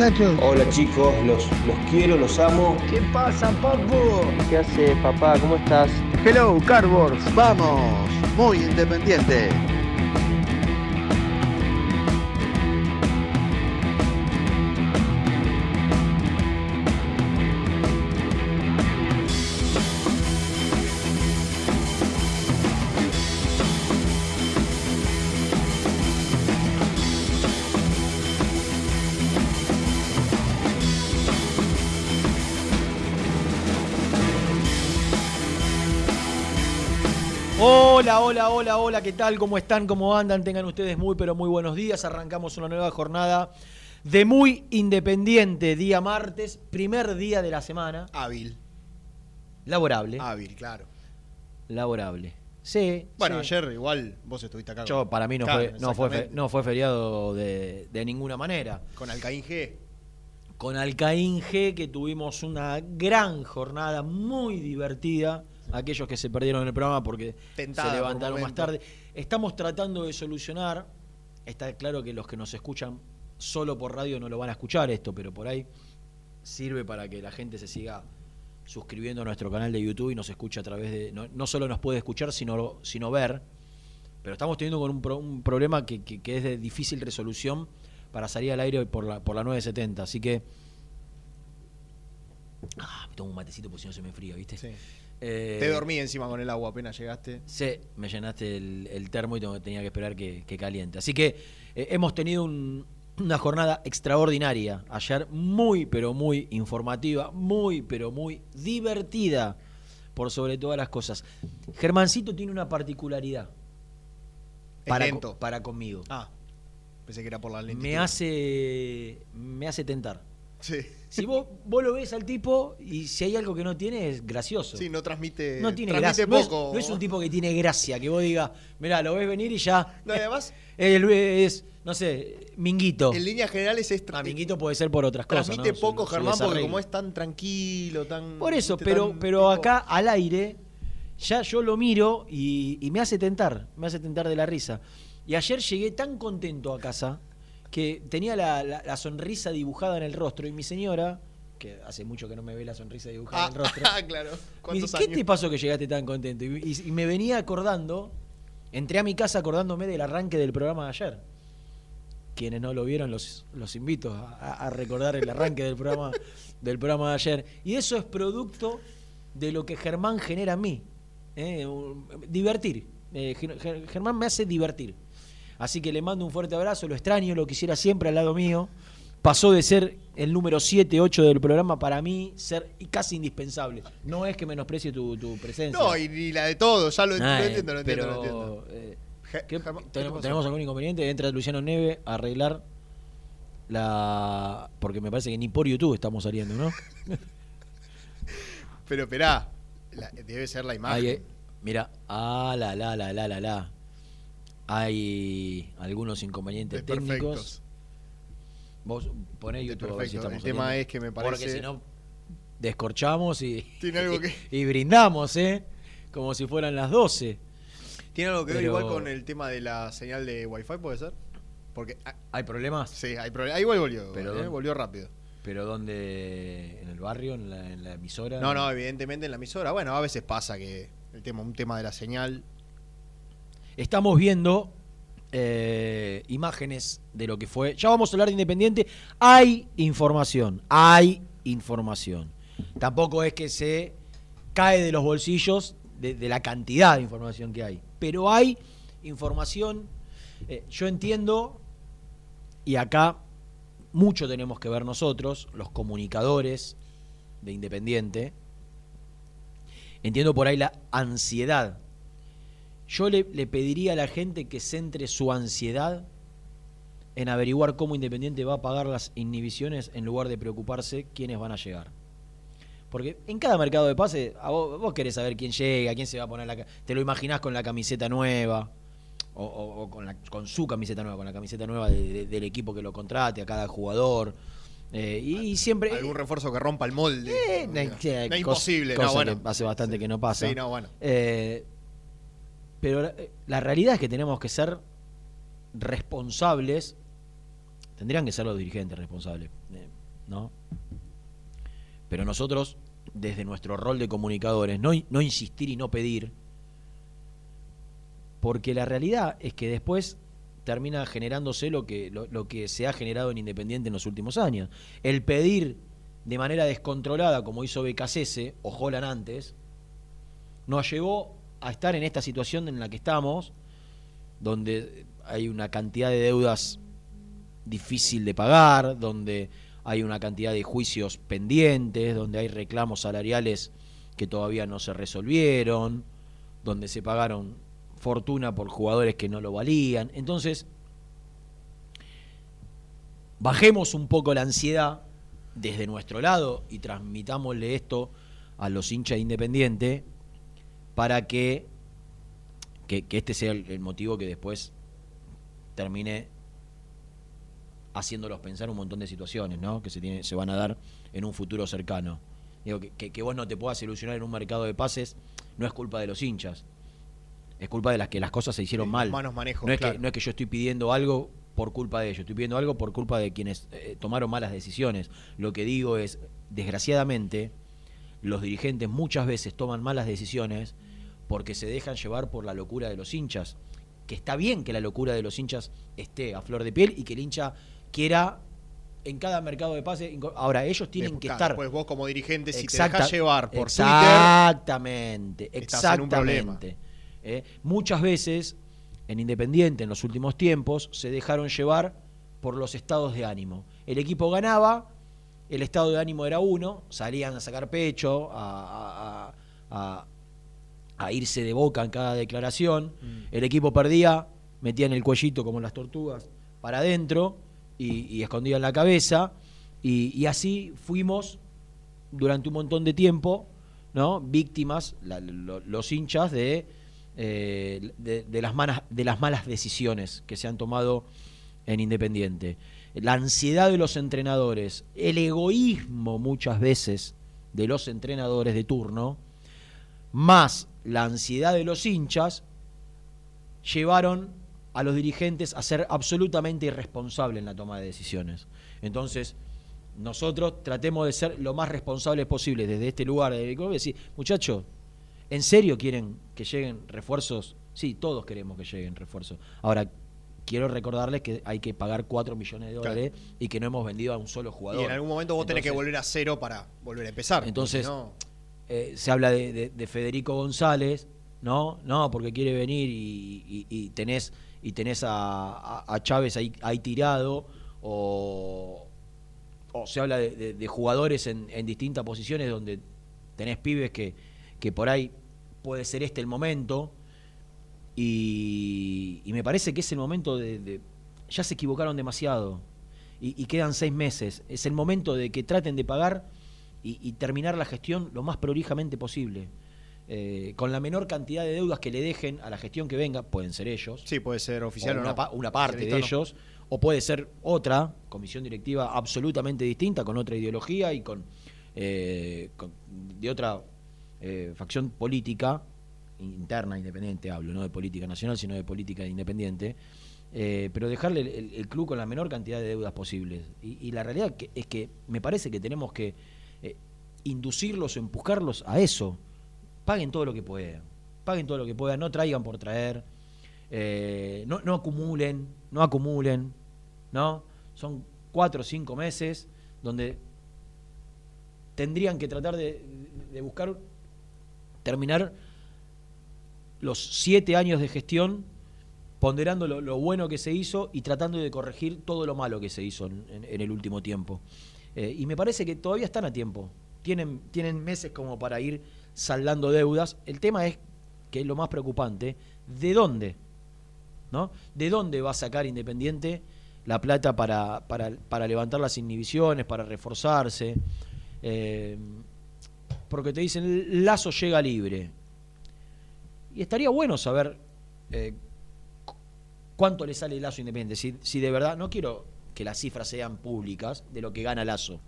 Muchachos. Hola chicos, los, los quiero, los amo. ¿Qué pasa, papu? ¿Qué hace papá? ¿Cómo estás? Hello, Cardboards, vamos, muy independiente. Hola, hola, hola, ¿qué tal? ¿Cómo están? ¿Cómo andan? Tengan ustedes muy, pero muy buenos días. Arrancamos una nueva jornada de Muy Independiente, día martes, primer día de la semana, Hábil. laborable. Hábil, claro. Laborable. Sí. Bueno, sí. ayer igual vos estuviste acá. Yo, para mí no, Claro, fue, no, fue, fe- no fue feriado de, de ninguna manera. Con Alcaín G. Con Alcaín G, que tuvimos una gran jornada, muy divertida. Aquellos que se perdieron el programa porque se por levantaron más tarde. Estamos tratando de solucionar. Está claro que los que nos escuchan solo por radio no lo van a escuchar esto, pero por ahí sirve para que la gente se siga suscribiendo a nuestro canal de YouTube y nos escuche a través de. No, no solo nos puede escuchar, sino, sino ver. Pero estamos teniendo con un, pro- un problema que, que- que es de difícil resolución para salir al aire por la, por la 970. Así que. Ah, me tomo un matecito porque si no se me enfría, ¿viste? Sí. Eh, Te dormí encima con el agua apenas llegaste. Sí, me llenaste el, el termo y tengo- tenía que esperar que, que caliente. Así que eh, hemos tenido un- una jornada extraordinaria ayer, muy, pero muy informativa, muy, pero muy divertida, por sobre todas las cosas. Germancito tiene una particularidad Es para, lento. co- para conmigo. Ah, pensé que era por la lentitud. me hace me hace tentar. Sí. Si vos, vos lo ves al tipo y si hay algo que no tiene es gracioso. Sí, no transmite. No tiene transmite gracia. No es, poco. no es un tipo que tiene gracia, que vos digas, mirá, lo ves venir y ya. No, además, Es, es, no sé, Minguito. en líneas generales es. Ah, Minguito puede ser por otras cosas. Transmite poco su Germán porque como es tan tranquilo, tan. Por eso, pero, tan pero acá al aire, ya yo lo miro y, y me hace tentar, me hace tentar de la risa. Y ayer llegué tan contento a casa que tenía la, la- la sonrisa dibujada en el rostro y mi señora, que hace mucho que no me ve la sonrisa dibujada Ah, en el rostro, ah, claro. me dice, ¿Cuántos ¿qué años? te pasó que llegaste tan contento? Y, y- y me venía acordando, entré a mi casa acordándome del arranque del programa de ayer. Quienes no lo vieron, los, los invito a, a recordar el arranque del programa, del programa de ayer. Y eso es producto de lo que Germán genera en mí. ¿eh? Divertir. Eh, Ger- Ger- Germán me hace divertir. Así que le mando un fuerte abrazo, lo extraño, lo quisiera siempre al lado mío. Pasó de ser el número 7, 8 del programa para mí ser casi indispensable. No es que menosprecie tu, tu presencia. No, y ni la de todo, ya lo, lo entiendo, lo entiendo, pero, lo entiendo. eh, Ge- ¿qué- Germán, ¿qué tenemos, algún inconveniente. Entra Luciano Neve a arreglar la. Porque me parece que ni por YouTube estamos saliendo, ¿no? Pero esperá, la- debe ser la imagen. Ahí, eh, mira, ah, la, la, la, la, la, la. Hay algunos inconvenientes técnicos. Vos poné YouTube a ver si Perfecto. estamos El tema es que me Porque parece- si no, descorchamos y, Tiene algo que- y brindamos, ¿eh? Como si fueran las 12. ¿Tiene algo que ver igual con el tema de la señal de Wi-Fi, puede ser? Porque. ah, ¿Hay problemas? sí, hay problemas. Ahí igual volvió. Pero eh, volvió rápido. ¿Pero dónde? ¿En el barrio? ¿En la, en la emisora? No, no, evidentemente en la emisora. Bueno, a veces pasa que el tema, un tema de la señal. Estamos viendo eh, imágenes de lo que fue. Ya vamos a hablar de Independiente. Hay información, hay información. Tampoco es que se cae de los bolsillos de, la cantidad de información que hay. Pero hay información. eh, yo entiendo, y acá mucho tenemos que ver nosotros, los comunicadores de Independiente. Entiendo por ahí la ansiedad yo le, le pediría a la gente que centre su ansiedad en averiguar cómo Independiente va a pagar las inhibiciones en lugar de preocuparse quiénes van a llegar. Porque en cada mercado de pase, a vos, vos querés saber quién llega, quién se va a poner la Te lo imaginás con la camiseta nueva, o, o- o con, la- con su camiseta nueva, con la camiseta nueva de- de- del equipo que lo contrate, a cada jugador. Eh, y, siempre. Algún refuerzo que rompa el molde. Eh, No, no, no, cos- imposible, bueno. hace bastante que no pasa. Sí, no, bueno. Eh, pero la, la realidad es que tenemos que ser responsables. Tendrían que ser los dirigentes responsables, eh, ¿no? Pero nosotros, desde nuestro rol de comunicadores, no, no insistir y no pedir, porque la realidad es que después termina generándose lo que, lo que se ha generado en Independiente en los últimos años. El pedir de manera descontrolada, como hizo Becasese o Holland antes, nos llevó a estar en esta situación en la que estamos, donde hay una cantidad de deudas difícil de pagar, donde hay una cantidad de juicios pendientes, donde hay reclamos salariales que todavía no se resolvieron, donde se pagaron fortuna por jugadores que no lo valían. Entonces, bajemos un poco la ansiedad desde nuestro lado y transmitámosle esto a los hinchas de Independiente para que, que, que este sea el, el motivo que después termine haciéndolos pensar un montón de situaciones, ¿no? Que se, tiene, se van a dar en un futuro cercano. Digo, que, que, vos no te puedas ilusionar en un mercado de pases no es culpa de los hinchas. Es culpa de las que las cosas se hicieron mal. manejos, no, es claro. que, no es que yo estoy pidiendo algo por culpa de ellos, estoy pidiendo algo por culpa de quienes eh, tomaron malas decisiones. Lo que digo es, desgraciadamente, los dirigentes muchas veces toman malas decisiones porque se dejan llevar por la locura de los hinchas. Que está bien que la locura de los hinchas esté a flor de piel y que el hincha quiera en cada mercado de pase. inco- Ahora, ellos tienen Después, que estar. Pues vos como dirigente, si Exacta- te dejas llevar por Exactamente, problema. exactamente. Eh, muchas veces en Independiente, en los últimos tiempos, se dejaron llevar por los estados de ánimo. El equipo ganaba, el estado de ánimo era uno, salían a sacar pecho, a, a- a- a irse de boca en cada declaración. El equipo perdía, metían el cuellito como las tortugas para adentro y, y escondían la cabeza. Y, y así fuimos durante un montón de tiempo, ¿no? Víctimas, la- lo- los hinchas de, eh, de, de las malas, de las malas decisiones que se han tomado en Independiente. La ansiedad de los entrenadores, el egoísmo muchas veces de los entrenadores de turno, más la ansiedad de los hinchas, llevaron a los dirigentes a ser absolutamente irresponsables en la toma de decisiones. Entonces, nosotros tratemos de ser lo más responsables posible desde este lugar de decir, muchachos, ¿en serio quieren que lleguen refuerzos? Sí, todos queremos que lleguen refuerzos. Ahora, quiero recordarles que hay que pagar 4 millones de dólares y que no hemos vendido a un solo jugador. Y en algún momento vos tenés que volver a cero para volver a empezar. Entonces, no- eh, se habla de, de- de Federico González, ¿no? No, porque quiere venir y, tenés y tenés a, a- Chávez ahí, tirado, o, o se habla de, jugadores en, en distintas posiciones donde tenés pibes que, que por ahí puede ser este el momento, y, me parece que es el momento de, ya se equivocaron demasiado y quedan seis meses. Es el momento de que traten de pagar y, y terminar la gestión lo más prolijamente posible. Eh, con la menor cantidad de deudas que le dejen a la gestión que venga, pueden ser ellos, Sí, puede ser oficial o o, una, no. pa- una parte de no. ellos, o puede ser otra comisión directiva absolutamente distinta, con otra ideología y con, eh, con- de otra eh, facción política interna independiente hablo, no de política nacional, sino de política independiente, pero dejarle el, el- club con la menor cantidad de deudas posibles. Y, y la realidad que- es que me parece que tenemos que inducirlos o empujarlos a eso. Paguen todo lo que puedan, paguen todo lo que puedan, no traigan por traer, eh, no, acumulen, no acumulen, ¿no? Son cuatro o cinco meses donde tendrían que tratar de, buscar terminar los siete años de gestión ponderando lo, bueno que se hizo y tratando de corregir todo lo malo que se hizo en el último tiempo. Eh, y me parece que todavía están a tiempo. Tienen, tienen meses como para ir saldando deudas. El tema es, que es lo más preocupante, ¿de dónde? ¿No? ¿De dónde va a sacar Independiente la plata para, para, para levantar las inhibiciones, para reforzarse? Eh, porque te dicen, Lazo llega libre. Y estaría bueno saber eh, cu- cuánto le sale Lazo Independiente. Si, si de verdad, no quiero que las cifras sean públicas de lo que gana Lazo.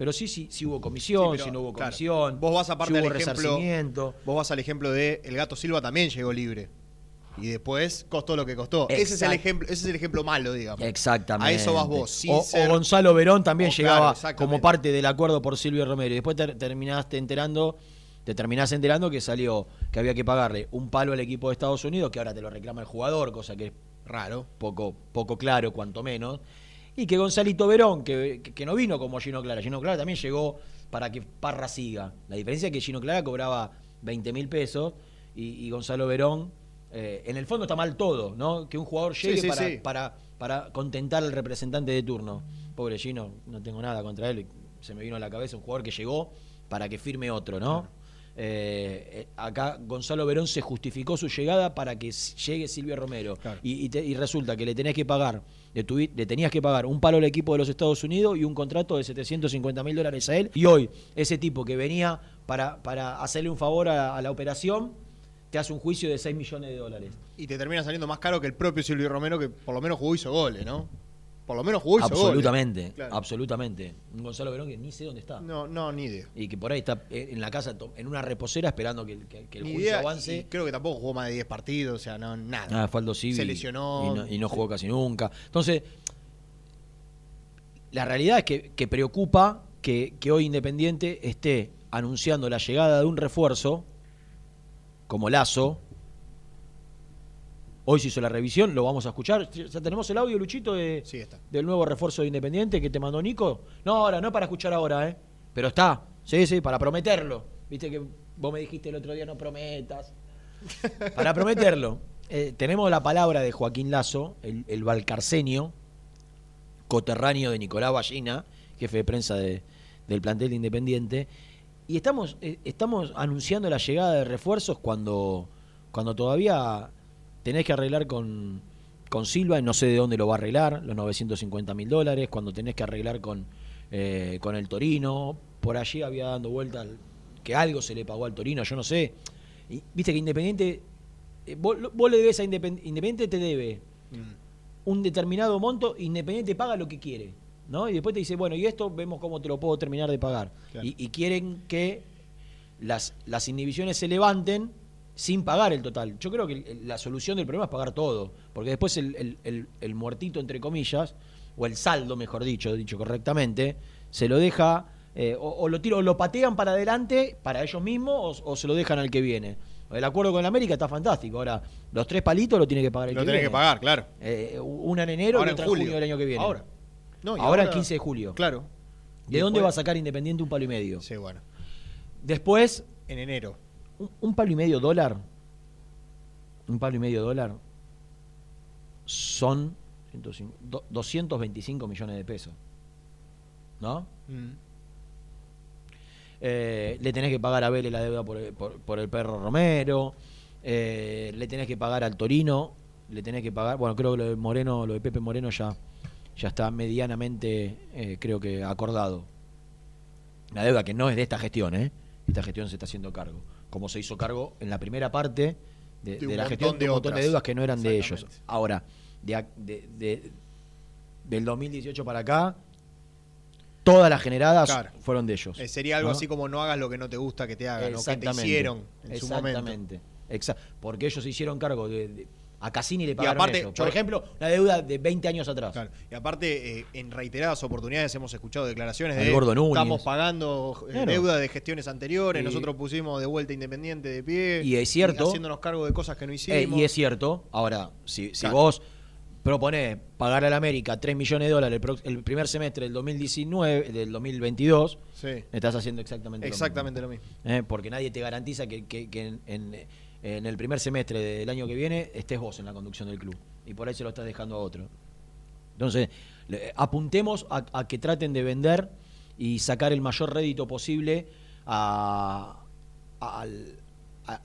Pero sí, sí, si hubo comisión, Sí, pero, si no hubo claro, comisión. Vos vas aparte si hubo al ejemplo. Vos vas al ejemplo de El Gato Silva también llegó libre. Y después costó lo que costó. Ese es el ejemplo, ese es el ejemplo malo, digamos. Exactamente. A eso vas vos. sin O, Gonzalo Verón también O, llegaba como parte del acuerdo por Silvio Romero. Y después te terminaste enterando, te terminás enterando que salió, que había que pagarle un palo al equipo de Estados Unidos, que ahora te lo reclama el jugador, cosa que es Raro. poco, poco claro, cuanto menos. Y que Gonzalito Verón, que, que- no vino como Gino Clara. Gino Clara también llegó para que Parra siga. La diferencia es que Gino Clara cobraba 20 mil pesos y, y Gonzalo Verón, eh, en el fondo está mal todo, ¿no? Que un jugador llegue sí, para, sí. Para, para contentar al representante de turno. Pobre Gino, no tengo nada contra él. Se me vino a la cabeza un jugador que llegó para que firme otro, ¿no? Eh, eh, acá Gonzalo Verón se justificó su llegada para que llegue Silvio Romero. Claro. Y, y te- y resulta que le tenés que pagar, le, tuvi- le tenías que pagar un palo al equipo de los Estados Unidos y un contrato de 750 mil dólares a él. Y hoy, ese tipo que venía para, para hacerle un favor a, a la operación, te hace un juicio de 6 millones de dólares. Y te termina saliendo más caro que el propio Silvio Romero, que por lo menos jugó y hizo goles, ¿no? Por lo menos jugó y. Absolutamente, Claro. absolutamente. Un Gonzalo Verón que ni sé dónde está. No, no, ni idea. Y que por ahí está eh, en la casa, en una reposera, esperando que, que- que el Ni juicio idea. avance. Y creo que tampoco jugó más de 10 partidos, o sea, no, nada. Ah, fue Aldo Civi Se lesionó. Y no, y no jugó casi nunca. Entonces, la realidad es que, que preocupa que, que hoy Independiente esté anunciando la llegada de un refuerzo, como Lazo. Hoy se hizo la revisión, lo vamos a escuchar. Ya tenemos el audio, Luchito, de, Sí, está. del nuevo refuerzo de Independiente que te mandó Nico. No, ahora, no es para escuchar ahora, ¿eh? Pero está, sí, sí, para prometerlo. Viste que vos me dijiste el otro día no prometas. Para prometerlo. Eh, tenemos la palabra de Joaquín Lazo, el, el valcarceño, coterráneo de Nicolás Ballina, jefe de prensa de- del plantel de Independiente. Y estamos, eh, estamos anunciando la llegada de refuerzos cuando, cuando todavía tenés que arreglar con, con Silva y no sé de dónde lo va a arreglar, los 950 mil dólares, cuando tenés que arreglar con, eh, con el Torino, por allí había dando vuelta que algo se le pagó al Torino, yo no sé. Y, Viste que Independiente, eh, vos, vos le debes a Independiente, Independiente te debe un determinado monto, Independiente paga lo que quiere, ¿no? Y después te dice, bueno, y esto vemos cómo te lo puedo terminar de pagar. Claro. Y, y quieren que las, las inhibiciones se levanten sin pagar el total. Yo creo que la solución del problema es pagar todo, porque después el, el- el- el muertito, entre comillas, o el saldo, mejor dicho, dicho correctamente, se lo deja, eh, o, o lo tiro, o lo patean para adelante, para ellos mismos, o, o se lo dejan al que viene. El acuerdo con la América está fantástico. Ahora, los tres palitos lo tiene que pagar el Lo que tenés viene. que pagar, claro. Eh, una en enero Ahora y otra en julio. junio del año que viene. Ahora. No, y ahora, el 15 de julio. Claro. ¿De dónde va a sacar Independiente un palo y medio? Sí, bueno. Después, En enero. Un, un palo y medio dólar. Un palo y medio dólar son 105 do- 225 millones de pesos. ¿No? Mm. Eh, le tenés que pagar a Vélez la deuda por, el- por- por el perro Romero. eh, le tenés que pagar al Torino. Le tenés que pagar. Bueno, creo que lo de Moreno, lo de Pepe Moreno ya, ya está medianamente, eh, creo que acordado. La deuda que no es de esta gestión, ¿eh? Esta gestión se está haciendo cargo. Como se hizo cargo en la primera parte de, De de un la gestión de un montón de deudas que no eran de ellos. Ahora, de, del 2018 para acá, todas las generadas Claro. fueron de ellos. Eh, sería algo ¿no? así como no hagas lo que no te gusta que te hagan, o que te Exactamente. hicieron en su momento. Exactamente. Exa- porque ellos se hicieron cargo de- a Cassini le Y pagaron aparte, eso. yo- Por ejemplo, una deuda de 20 años atrás. Claro. Y aparte, eh, en reiteradas oportunidades hemos escuchado declaraciones Al de Gordo Núñez. estamos pagando eh, Claro. deuda de gestiones anteriores, Y- nosotros pusimos de vuelta Independiente de pie. Y es cierto. haciéndonos cargo de cosas que no Eh, hicimos. y es cierto. Ahora, si, si Claro. vos proponés pagar al América 3 millones de dólares el, primer semestre del 2019, del 2022, Sí. estás haciendo exactamente, Exactamente lo lo mismo. mismo. Eh, Porque nadie te garantiza que, que- que en, en- en el primer semestre del año que viene estés vos en la conducción del club. Y por ahí se lo estás dejando a otro. Entonces, le- apuntemos a, que traten de vender y sacar el mayor rédito posible a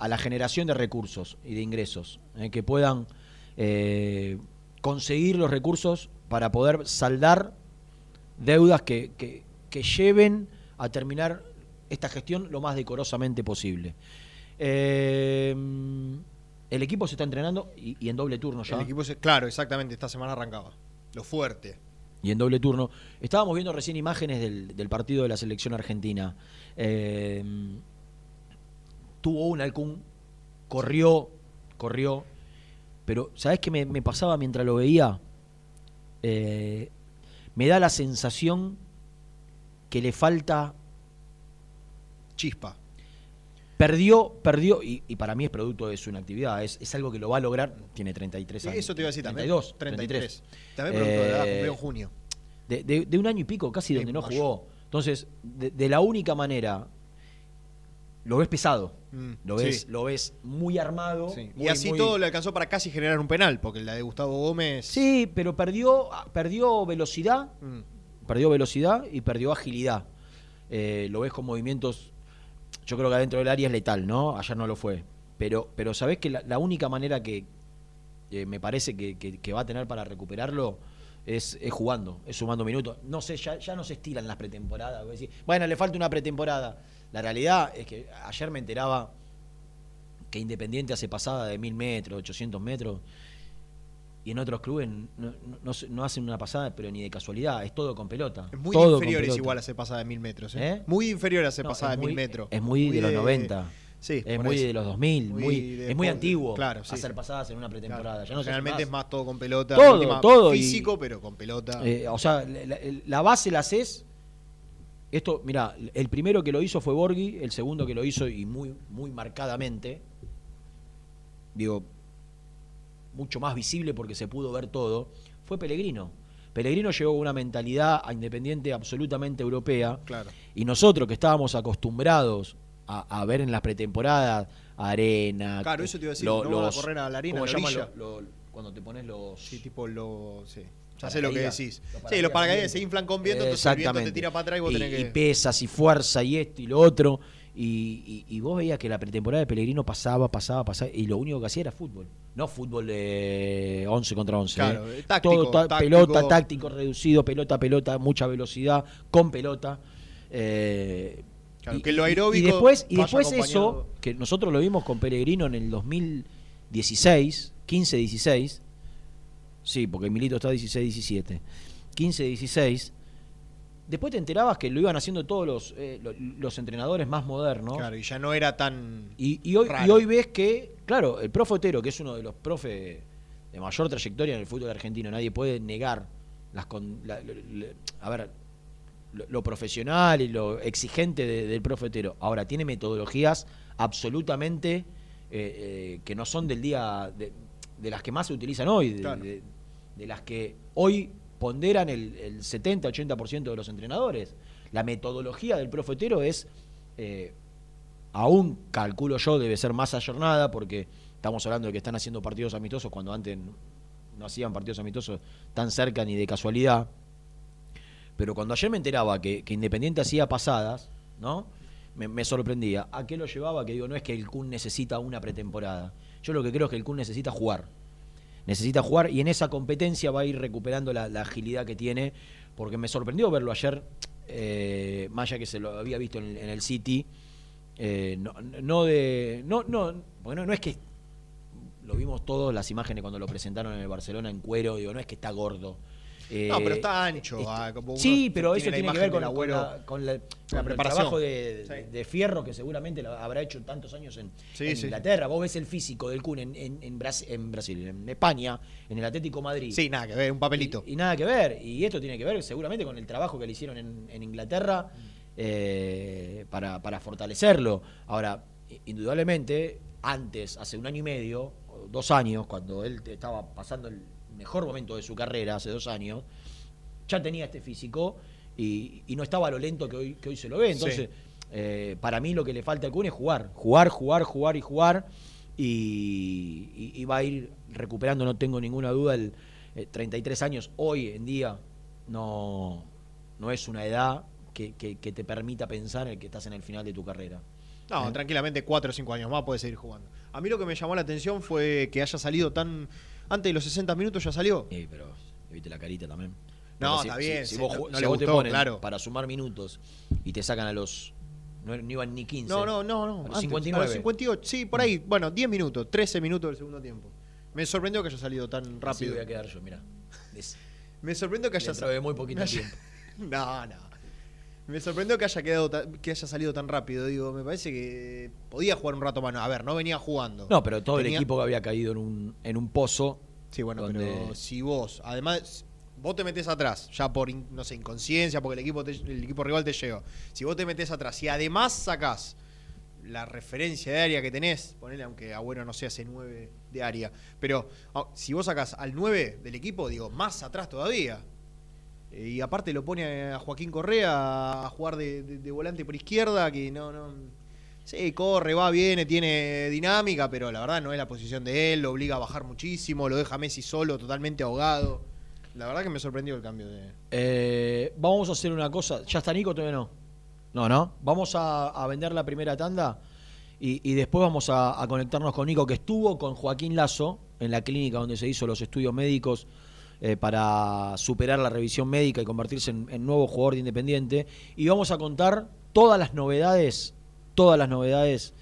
la generación de recursos y de ingresos, eh, que puedan eh, conseguir los recursos para poder saldar deudas que, que- que lleven a terminar esta gestión lo más decorosamente posible. Eh, el equipo se está entrenando y, y en doble turno ya. El equipo se- claro, exactamente, esta semana arrancaba. Lo fuerte. y en doble turno. Estábamos viendo recién imágenes del, del partido de la selección argentina. Eh, tuvo un Alcún, corrió, corrió, pero ¿sabés qué me, me pasaba mientras lo veía? Eh, me da la sensación que le falta Chispa. Perdió, perdió, y, y para mí es producto de su inactividad, es, es algo que lo va a lograr, tiene 33 Sí, años. eso te iba a decir también. 32, 33. 33. También producto de la edad, Eh, cumplió en junio. de, de- de un año y pico casi Sí, donde no mayo. jugó. Entonces, de, de la única manera, lo ves pesado, Mm, lo, ves, sí. lo ves muy armado. Sí. muy- y así muy- todo le alcanzó para casi generar un penal, porque la de Gustavo Gómez. Sí, pero perdió, perdió velocidad, Mm, perdió velocidad y perdió agilidad. Eh, lo ves con movimientos, yo creo que adentro del área es letal, ¿no? Ayer no lo fue. Pero, pero sabés que la, única manera que me parece que, va a tener para recuperarlo es, jugando, es sumando minutos. No sé, ya, ya no se estiran las pretemporadas. Bueno, le falta una pretemporada. La realidad es que ayer me enteraba que Independiente hace pasada de mil metros, 800 metros, y en otros clubes no, hacen una pasada, pero ni de casualidad, es todo con pelota. Es muy todo inferior es igual a hacer pasada de mil metros. ¿eh? ¿Eh? Muy inferior a hacer No, pasada de mil metros. Es muy, de los 90. Sí, es muy eso. de los 2000. Muy Muy, de es muy antiguo claro, sí. hacer pasadas en una pretemporada. Claro. Ya no Generalmente es más. todo con pelota. Todo, todo, y- Físico, pero con pelota. Eh, o sea, la base la haces. Esto, mira, el primero que lo hizo fue Borghi, el segundo que lo hizo y muy, muy marcadamente, digo, mucho más visible porque se pudo ver todo, fue Pellegrino. Pellegrino llevó una mentalidad a Independiente absolutamente europea. Claro. Y nosotros que estábamos acostumbrados a, a ver en las pretemporadas arena. Claro, que- eso te iba a decir, lo- no van a correr a la arena, ¿cómo a la se llama orilla? lo- lo- cuando te pones los. Sí, tipo lo. Sí. Ya sé lo que decís. Los sí, los paracaídas se inflan con viento, entonces el viento te tira para atrás y vos y, tenés que. y pesas y fuerza y esto y lo otro. Y, y- y vos veías que la pretemporada de Pellegrino pasaba, pasaba, pasaba. Y lo único que hacía era fútbol. No fútbol de 11 contra 11. Claro, ¿eh? táctico, Todo táctico. pelota, táctico reducido, pelota, pelota, mucha velocidad, con pelota. Eh, Claro, y, que lo aeróbico y después, y después eso, que nosotros lo vimos con Pellegrino en el 2016, 15-16. Sí, porque Milito está 16-17. 15-16. Después te enterabas que lo iban haciendo todos los, eh, lo- los entrenadores más modernos. Claro, y ya no era tan. Y, y hoy, raro. y hoy ves que, claro, el profe Otero, que es uno de los profes de mayor trayectoria en el fútbol argentino, nadie puede negar las con- la- a ver, lo, lo profesional y lo exigente de- del profe Otero. Ahora, tiene metodologías absolutamente eh, eh, que no son del día, de, de las que más se utilizan hoy, de, Claro. de- de las que hoy ponderan el, el 70-80% de los entrenadores. La metodología del profe Otero es... eh, aún calculo yo debe ser más ayornada porque estamos hablando de que están haciendo partidos amistosos cuando antes no hacían partidos amistosos tan cerca ni de casualidad. Pero cuando ayer me enteraba que, Independiente hacía pasadas, ¿no? Me, me sorprendía. ¿A qué lo llevaba? Que digo, no es que el Kun necesita una pretemporada. Yo lo que creo es que el Kun necesita jugar. Necesita jugar y en esa competencia va a ir recuperando la, agilidad que tiene. Porque me sorprendió verlo ayer, eh, más que se lo había visto en el City. Eh, no, no de. No, no, bueno, no es que. Lo vimos todos las imágenes cuando lo presentaron en el Barcelona en cuero. Digo, no es que está gordo. No, pero Eh, está ancho. est- ah, como sí, pero eso la tiene que ver con, con la, con la- con el preparación. trabajo de, Sí. de Fierro que seguramente lo habrá hecho tantos años en, Sí, en sí. Inglaterra. Vos ves el físico del Kun en, en- en Bras- en Brasil, en España, en el Atlético Madrid. Sí, nada que ver, un papelito. Y, y nada que ver. Y esto tiene que ver seguramente con el trabajo que le hicieron en, Inglaterra eh, para, para fortalecerlo. Ahora, indudablemente, antes, hace un año y medio, dos años, cuando él estaba pasando el mejor momento de su carrera, hace dos años, ya tenía este físico y, y no estaba a lo lento que hoy, que hoy se lo ve. Entonces, eh, para mí lo que le falta al Kun es jugar. Jugar, jugar, jugar y jugar. Y, y- y va a ir recuperando, no tengo ninguna duda, el eh, 33 años hoy en día no, no es una edad que, que- que te permita pensar en que estás en el final de tu carrera. No, ¿Eh? tranquilamente cuatro o cinco años más puede seguir jugando. A mí lo que me llamó la atención fue que haya salido tan... Antes de los 60 minutos ya salió. Eh, pero viste la carita también. No, está bien, Si, sí, vos, no- ju- no si le vos te ponen claro. para sumar minutos y te sacan a los. No, no iban ni 15. No, no, no, no. A los antes, 59. a los 58, sí, por ahí. Bueno, 10 minutos, 13 minutos del segundo tiempo. Me sorprendió que haya salido tan Así rápido. voy a quedar yo, mira. Me sorprendió que haya de muy poquito tiempo. No, no. Me sorprendió que haya quedado que haya salido tan rápido. Digo, me parece que podía jugar un rato más. No, A ver, no venía jugando. No, pero todo el equipo que había caído en un, en un pozo. Sí, bueno, donde- pero si vos, además, vos te metés atrás, ya por, no sé, inconsciencia, porque el equipo, te- el equipo rival te llega. Si vos te metés atrás y además sacás la referencia de área que tenés, ponele aunque Agüero no sea ese 9 de área, pero ah, si vos sacás al 9 del equipo, digo, más atrás todavía. Eh, Y aparte lo pone a Joaquín Correa a jugar de, de- de volante por izquierda, que no, no. Sí, corre, va, viene, tiene dinámica, pero la verdad no es la posición de él, lo obliga a bajar muchísimo, lo deja a Messi solo, totalmente ahogado. La verdad que me sorprendió el cambio de. Eh, vamos a hacer una cosa. ¿Ya está Nico? Todavía no. No, no. Vamos a, a vender la primera tanda y, y después vamos a, a conectarnos con Nico, que estuvo con Joaquín Lazo en la clínica donde se hizo los estudios médicos eh, para superar la revisión médica y convertirse en, nuevo jugador de Independiente. Y vamos a contar todas las novedades, todas las novedades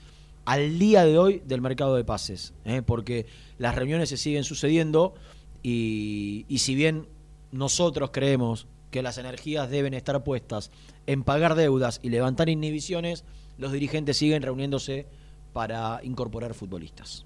al día de hoy del mercado de pases, ¿eh? porque las reuniones se siguen sucediendo y si bien nosotros creemos que las energías deben estar puestas en pagar deudas y levantar inhibiciones, los dirigentes siguen reuniéndose para incorporar futbolistas.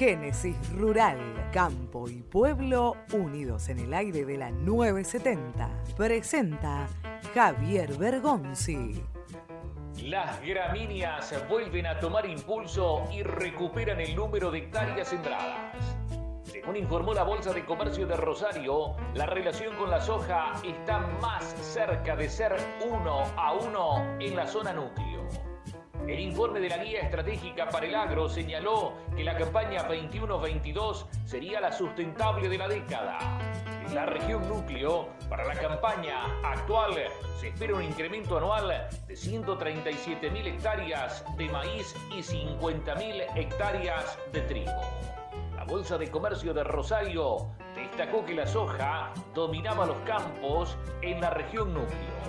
Génesis Rural, Campo y Pueblo unidos en el aire de la 970. Presenta Javier Bergonzi. Las gramíneas vuelven a tomar impulso y recuperan el número de hectáreas sembradas. Según informó la Bolsa de Comercio de Rosario, la relación con la soja está más cerca de ser uno a uno en la zona núcleo. El informe de la Guía Estratégica para el Agro señaló que la campaña 21-22 sería la sustentable de la década. En la región núcleo, para la campaña actual, se espera un incremento anual de 137.000 hectáreas de maíz y 50.000 hectáreas de trigo. La Bolsa de Comercio de Rosario destacó que la soja dominaba los campos en la región núcleo.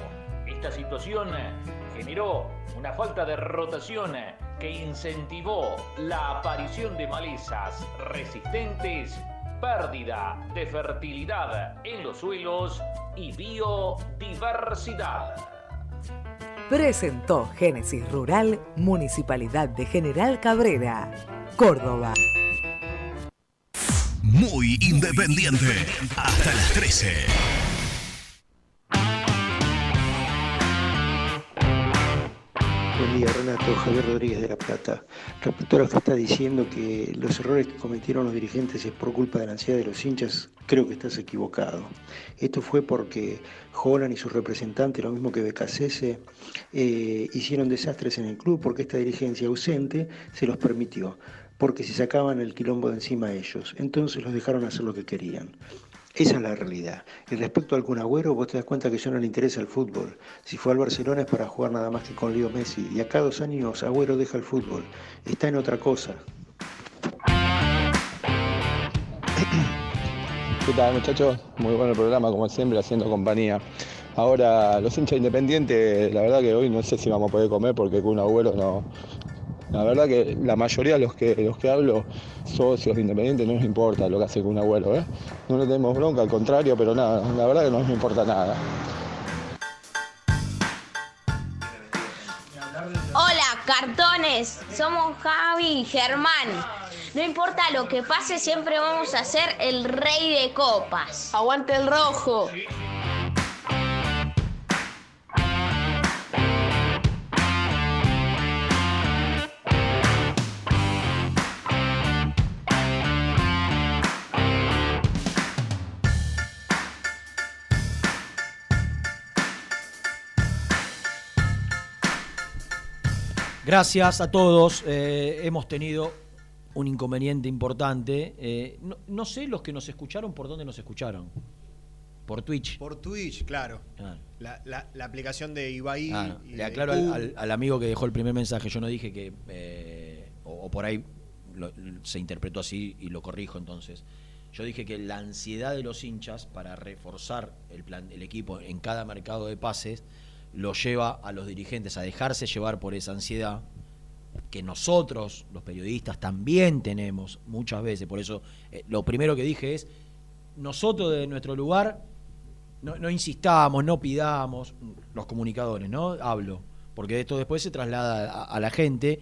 Esta situación generó una falta de rotación que incentivó la aparición de malezas resistentes, pérdida de fertilidad en los suelos y biodiversidad. Presentó Génesis Rural, Municipalidad de General Cabrera, Córdoba. Muy independiente. Hasta las 13. Buen día, Renato. Javier Rodríguez de La Plata. Respecto a lo que está diciendo que los errores que cometieron los dirigentes es por culpa de la ansiedad de los hinchas, creo que estás equivocado. Esto fue porque Holland y sus representantes, lo mismo que Becasese, eh, hicieron desastres en el club porque esta dirigencia ausente se los permitió, porque se sacaban el quilombo de encima a ellos. Entonces los dejaron hacer lo que querían. Esa es la realidad. Y respecto al Kun Agüero, vos te das cuenta que ya no le interesa el fútbol. Si fue al Barcelona es para jugar nada más que con Leo Messi. Y acá dos años Agüero deja el fútbol. Está en otra cosa. ¿Qué tal muchachos? Muy bueno el programa, como siempre, haciendo compañía. Ahora, los hinchas independientes, la verdad que hoy no sé si vamos a poder comer porque Kun Agüero no... La verdad que la mayoría de los que, los que hablo, socios independientes, no nos importa lo que hace Kun Agüero, ¿eh? No le tenemos bronca, al contrario, pero nada, la verdad que no nos importa nada. Hola, cartones. Somos Javi y Germán. No importa lo que pase, siempre vamos a ser el rey de copas. Aguante el rojo. Gracias a todos. Eh, hemos tenido un inconveniente importante. Eh, no, no sé los que nos escucharon por dónde nos escucharon. Por Twitch. Por Twitch, claro. Ah. La, la- la aplicación de Ibai. Ah, y le de aclaro al, Kun. al- al amigo que dejó el primer mensaje. Yo no dije que. eh, o, o por ahí lo- se interpretó así y lo corrijo entonces. Yo dije que la ansiedad de los hinchas para reforzar el, plan, el equipo en cada mercado de pases lo lleva a los dirigentes a dejarse llevar por esa ansiedad que nosotros, los periodistas, también tenemos muchas veces. Por eso, eh, lo primero que dije es, nosotros de nuestro lugar, no, insistamos, no pidamos, los comunicadores, ¿no? Hablo, porque esto después se traslada a, la gente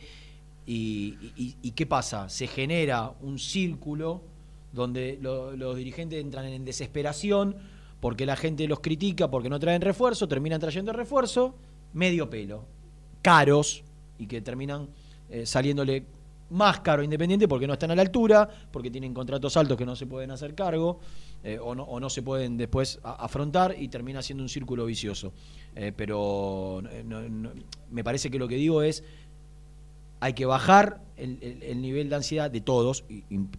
y, y- ¿qué pasa? Se genera un círculo donde lo- los dirigentes entran en desesperación porque la gente los critica, porque no traen refuerzo, terminan trayendo refuerzo, medio pelo, caros y que terminan eh, saliéndole más caro Independiente porque no están a la altura, porque tienen contratos altos que no se pueden hacer cargo eh, o, no, o no se pueden después afrontar y termina siendo un círculo vicioso. Eh, pero me parece que lo que digo es hay que bajar el, el- el nivel de ansiedad de todos,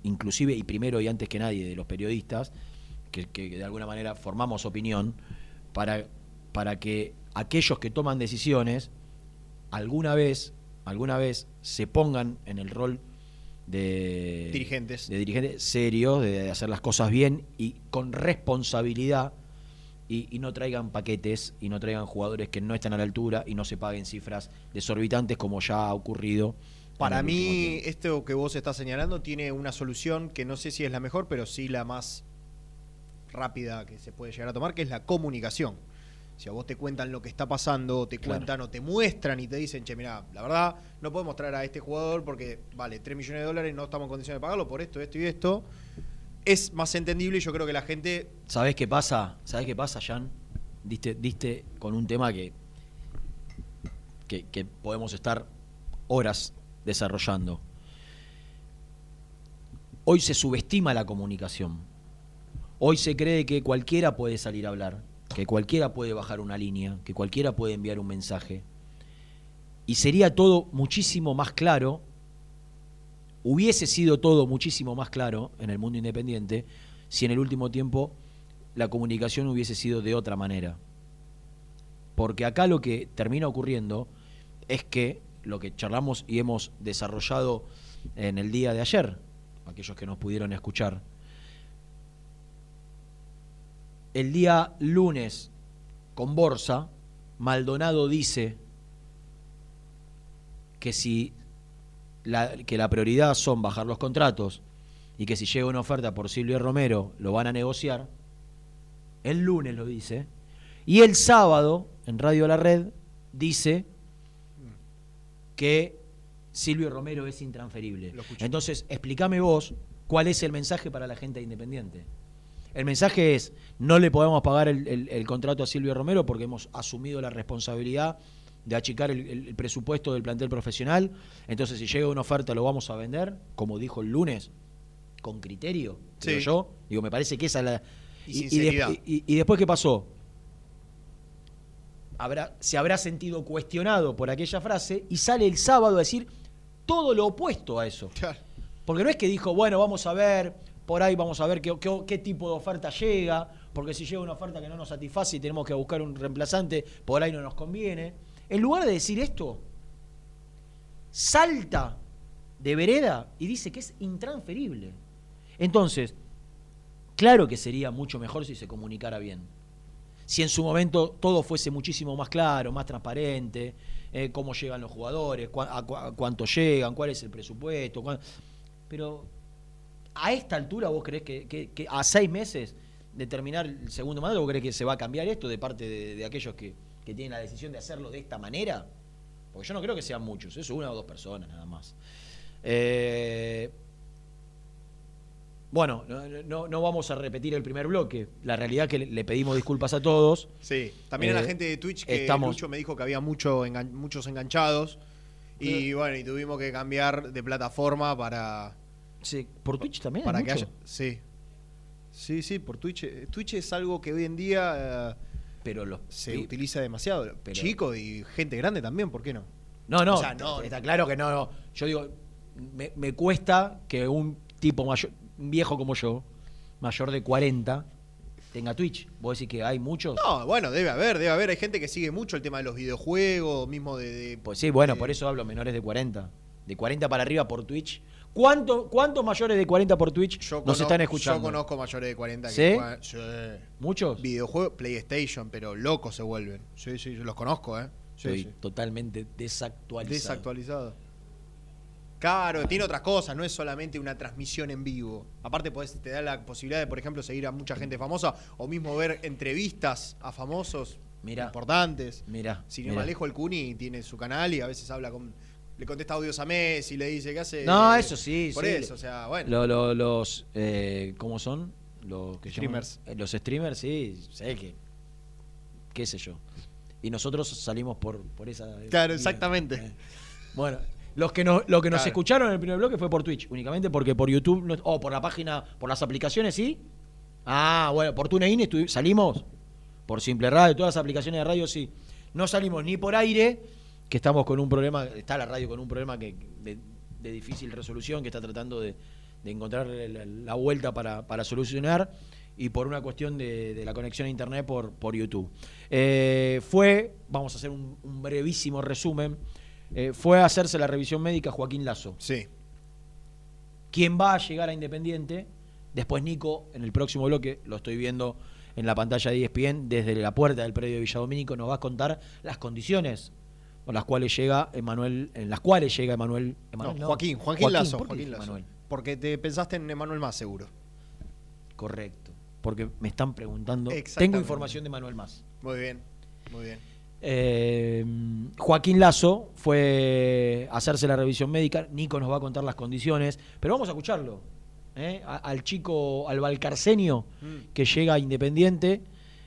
inclusive y primero y antes que nadie de los periodistas, que, que de alguna manera formamos opinión, para, para que aquellos que toman decisiones alguna vez, alguna vez se pongan en el rol de Dirigentes. de dirigentes serios, de hacer las cosas bien y con responsabilidad y, y no traigan paquetes y no traigan jugadores que no están a la altura y no se paguen cifras desorbitantes como ya ha ocurrido. Para mí, esto que vos estás señalando tiene una solución que no sé si es la mejor, pero sí la más rápida que se puede llegar a tomar, que es la comunicación. Si a vos te cuentan lo que está pasando, te Claro. cuentan o te muestran y te dicen, che, mirá, la verdad, no podemos traer a este jugador porque vale 3 millones de dólares, no estamos en condiciones de pagarlo por esto, esto y esto. Es más entendible y yo creo que la gente ¿Sabés qué pasa? ¿Sabés qué pasa, Jan? Diste, diste con un tema que, que, que podemos estar horas desarrollando. Hoy se subestima la comunicación. Hoy se cree que cualquiera puede salir a hablar, que cualquiera puede bajar una línea, que cualquiera puede enviar un mensaje. Y sería todo muchísimo más claro, hubiese sido todo muchísimo más claro en el mundo independiente si en el último tiempo la comunicación hubiese sido de otra manera. Porque acá lo que termina ocurriendo es que lo que charlamos y hemos desarrollado en el día de ayer, aquellos que nos pudieron escuchar, el día lunes con Borsa, Maldonado dice que si la- que la prioridad son bajar los contratos y que si llega una oferta por Silvio Romero lo van a negociar, el lunes lo dice, y el sábado en Radio La Red dice que Silvio Romero es intransferible. Entonces, explícame vos cuál es el mensaje para la gente de Independiente. El mensaje es, no le podemos pagar el, el- el contrato a Silvio Romero porque hemos asumido la responsabilidad de achicar el, presupuesto del plantel profesional. Entonces, si llega una oferta, lo vamos a vender, como dijo el lunes, con criterio, Sí. digo yo. Digo, me parece que esa es la... Y después, ¿qué pasó? Habrá, se habrá sentido cuestionado por aquella frase y sale el sábado a decir todo lo opuesto a eso. Porque no es que dijo, bueno, vamos a ver, por ahí vamos a ver qué, tipo de oferta llega, porque si llega una oferta que no nos satisface y tenemos que buscar un reemplazante, por ahí no nos conviene. En lugar de decir esto, salta de vereda y dice que es intransferible. Entonces, claro que sería mucho mejor si se comunicara bien. Si en su momento todo fuese muchísimo más claro, más transparente, eh, cómo llegan los jugadores, cuánto llegan, cuál es el presupuesto. Pero a esta altura vos creés que, que- que a seis meses de terminar el segundo mandato, vos creés que se va a cambiar esto de parte de, de aquellos que, que tienen la decisión de hacerlo de esta manera? Porque yo no creo que sean muchos, eso una o dos personas nada más. Eh, bueno, no, no- no vamos a repetir el primer bloque. La realidad es que le, pedimos disculpas a todos. Sí, también a Eh, la gente de Twitch que estamos- Lucho me dijo que había mucho engan- muchos enganchados. Y bueno, y tuvimos que cambiar de plataforma para. Sí, por Twitch también. Para hay que mucho. haya. Sí. Sí, sí, por Twitch. Eh, Twitch es algo que hoy en día. eh, pero los, se utiliza demasiado. Pero- Chico y gente grande también, ¿por qué no? No, no, O sea, no. está claro que no, no. Yo digo, me, me cuesta que un tipo mayor, un viejo como yo, mayor de 40, tenga Twitch. ¿Vos decís que hay muchos? No, bueno, debe haber, debe haber. Hay gente que sigue mucho el tema de los videojuegos, mismo de. de- Pues sí, bueno, de- por eso hablo menores de 40. De 40 para arriba por Twitch. ¿Cuánto, ¿Cuántos mayores de 40 por Twitch nos están escuchando? Yo conozco mayores de 40 que ¿Sí? juegan- sí. ¿Muchos? Videojuegos, PlayStation, pero locos se vuelven. Sí, sí, yo los conozco, ¿eh? Sí, Estoy sí. totalmente desactualizado. Desactualizado. Claro, tiene otras cosas, no es solamente una transmisión en vivo. Aparte, podés, te da la posibilidad de, por ejemplo, seguir a mucha gente famosa o mismo ver entrevistas a famosos Mirá. importantes. Mirá, Sin ir más lejos, el Cuni tiene su canal y a veces habla con. Le contesta audios a Messi, le dice, ¿qué hace? No, eso sí. Por sí. eso, o sea, bueno. Lo- lo- los, eh, ¿cómo son? Los que llaman- Streamers. eh, los streamers, sí, sé que. ¿Qué sé yo? Y nosotros salimos por, por esa. Claro, exactamente. Eh, Bueno, los que nos, lo que nos Claro. escucharon en el primer bloque fue por Twitch, únicamente porque por YouTube no- o por la página, por las aplicaciones, ¿sí? Ah, bueno, por TuneIn salimos. Por Simple Radio, todas las aplicaciones de radio, sí. No salimos ni por aire, que estamos con un problema, está la radio con un problema que de, de difícil resolución, que está tratando de, de encontrar la, la vuelta para, para solucionar, y por una cuestión de, de la conexión a internet por, por YouTube. Eh, fue, vamos a hacer un, un brevísimo resumen, eh, fue a hacerse la revisión médica Joaquín Lazo. Sí. Quien va a llegar a Independiente, después Nico, en el próximo bloque, lo estoy viendo en la pantalla de ESPN, desde la puerta del predio de Villadomínico, nos va a contar las condiciones con las cuales llega Emanuel, en las cuales llega Emanuel, Emanuel, no. Joaquín, Joaquín, Lazo. ¿por qué Joaquín Lazo. Emanuel? Porque te pensaste en Emanuel más seguro. Correcto. Porque me están preguntando. Tengo información de Manuel Más. Muy bien, muy bien. Eh, Joaquín Lazo fue a hacerse la revisión médica. Nico nos va a contar las condiciones. Pero vamos a escucharlo. ¿eh? A- al chico, al Valcarcenio, Mm. que llega a Independiente.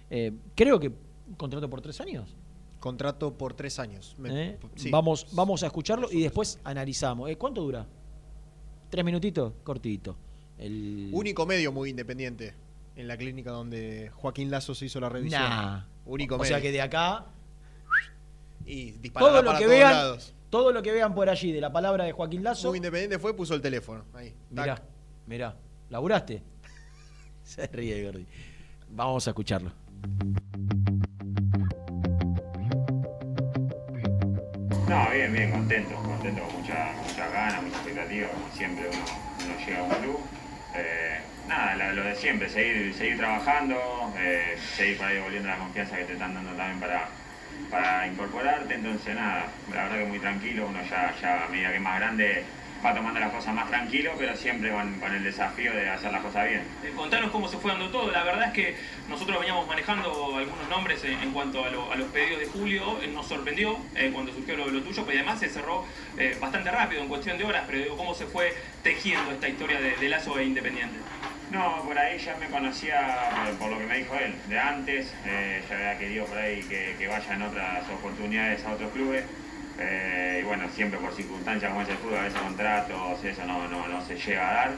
Eh, creo que contrato por tres años. Contrato por tres años. Me- ¿eh? sí. Vamos, vamos a escucharlo y después analizamos. Eh, ¿Cuánto dura? ¿Tres minutitos? Cortito. El... Único medio muy independiente en la clínica donde Joaquín Lazo se hizo la revisión. Nah. Único o medio. sea que de acá y todo lo para que todos vean, lados. todo lo que vean por allí de la palabra de Joaquín Lazo. Muy independiente fue, puso el teléfono. Ahí. Mirá, tac. mirá. ¿Laburaste? Se ríe, Gordi. Vamos a escucharlo. No, bien, bien, contento, contento, con mucha, mucha ganas, mucha expectativa, como siempre uno, llega a un club. Eh, nada, lo de siempre, seguir, seguir trabajando, eh, seguir por ahí devolviendo la confianza que te están dando también para, para incorporarte, entonces nada, la verdad que muy tranquilo, uno ya, ya a medida que es más grande va tomando las cosas más tranquilo, pero siempre con, con el desafío de hacer las cosas bien. Eh, contanos cómo se fue dando todo. La verdad es que nosotros veníamos manejando algunos nombres en, en cuanto a, lo- a los pedidos de Julio. Eh, Nos sorprendió eh, cuando surgió lo, lo tuyo, pero además se cerró eh, bastante rápido, en cuestión de horas. Pero digo, ¿cómo se fue tejiendo esta historia de, de Lazo e Independiente? No, por ahí ya me conocía, por lo que me dijo él, de antes, ya había querido por ahí que, que vaya en otras oportunidades a otros clubes. Eh, y bueno, siempre por circunstancias como es el fútbol, a veces contratos, eso no, no, no se llega a dar.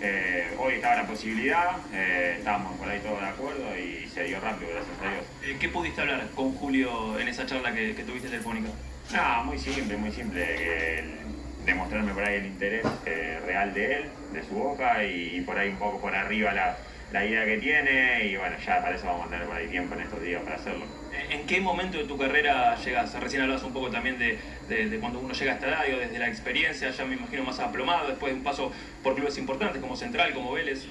Eh, hoy estaba la posibilidad, eh, estábamos por ahí todos de acuerdo y se dio rápido, gracias a Dios. ¿Qué pudiste hablar con Julio en esa charla que, que tuviste telefónica? No, muy simple, muy simple. demostrarme por ahí el interés real de él, de su boca y, y por ahí un poco por arriba la, la idea que tiene y bueno, ya para eso vamos a tener por ahí tiempo en estos días para hacerlo. ¿En qué momento de tu carrera llegas? Recién hablabas un poco también de, de- de cuando uno llega a esta edad, digo, desde la experiencia, ya me imagino más aplomado, después de un paso por clubes importantes como Central, como Vélez.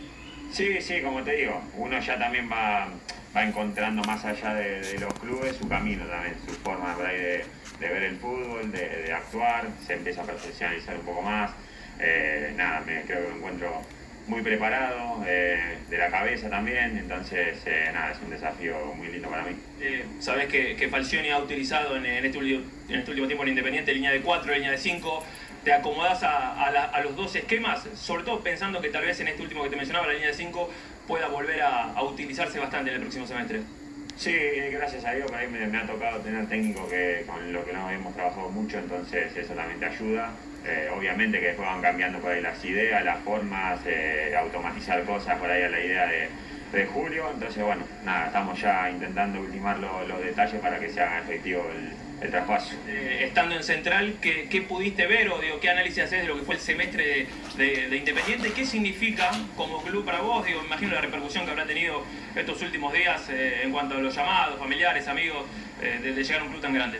Sí, sí, como te digo, uno ya también va, va encontrando más allá de, de los clubes su camino también, su forma de, de ver el fútbol, de, de actuar, se empieza a profesionalizar un poco más. Eh, nada, me creo que me encuentro muy preparado, eh, de la cabeza también, entonces eh, nada, es un desafío muy lindo para mí. Eh, Sabes que, que Falcioni ha utilizado en, en este último, en este último tiempo en Independiente línea de 4, línea de 5. ¿Te acomodás a, a la- a los dos esquemas? Sobre todo pensando que tal vez en este último que te mencionaba, la línea de 5, pueda volver a, a utilizarse bastante en el próximo semestre. Sí, gracias a Dios por ahí me, me ha tocado tener técnico que con lo que no hemos trabajado mucho, entonces eso también te ayuda. Eh, obviamente que después van cambiando por ahí las ideas, las formas, eh, automatizar cosas por ahí a la idea de, Julio. Entonces, bueno, nada, estamos ya intentando ultimar lo- los detalles para que se haga efectivo el, traspaso. Eh, estando en Central, ¿qué, qué pudiste ver o digo, qué análisis haces de lo que fue el semestre de, de- de Independiente? ¿Qué significa como club para vos? Digo, imagino la repercusión que habrá tenido estos últimos días en cuanto a los llamados, familiares, amigos, de llegar a un club tan grande.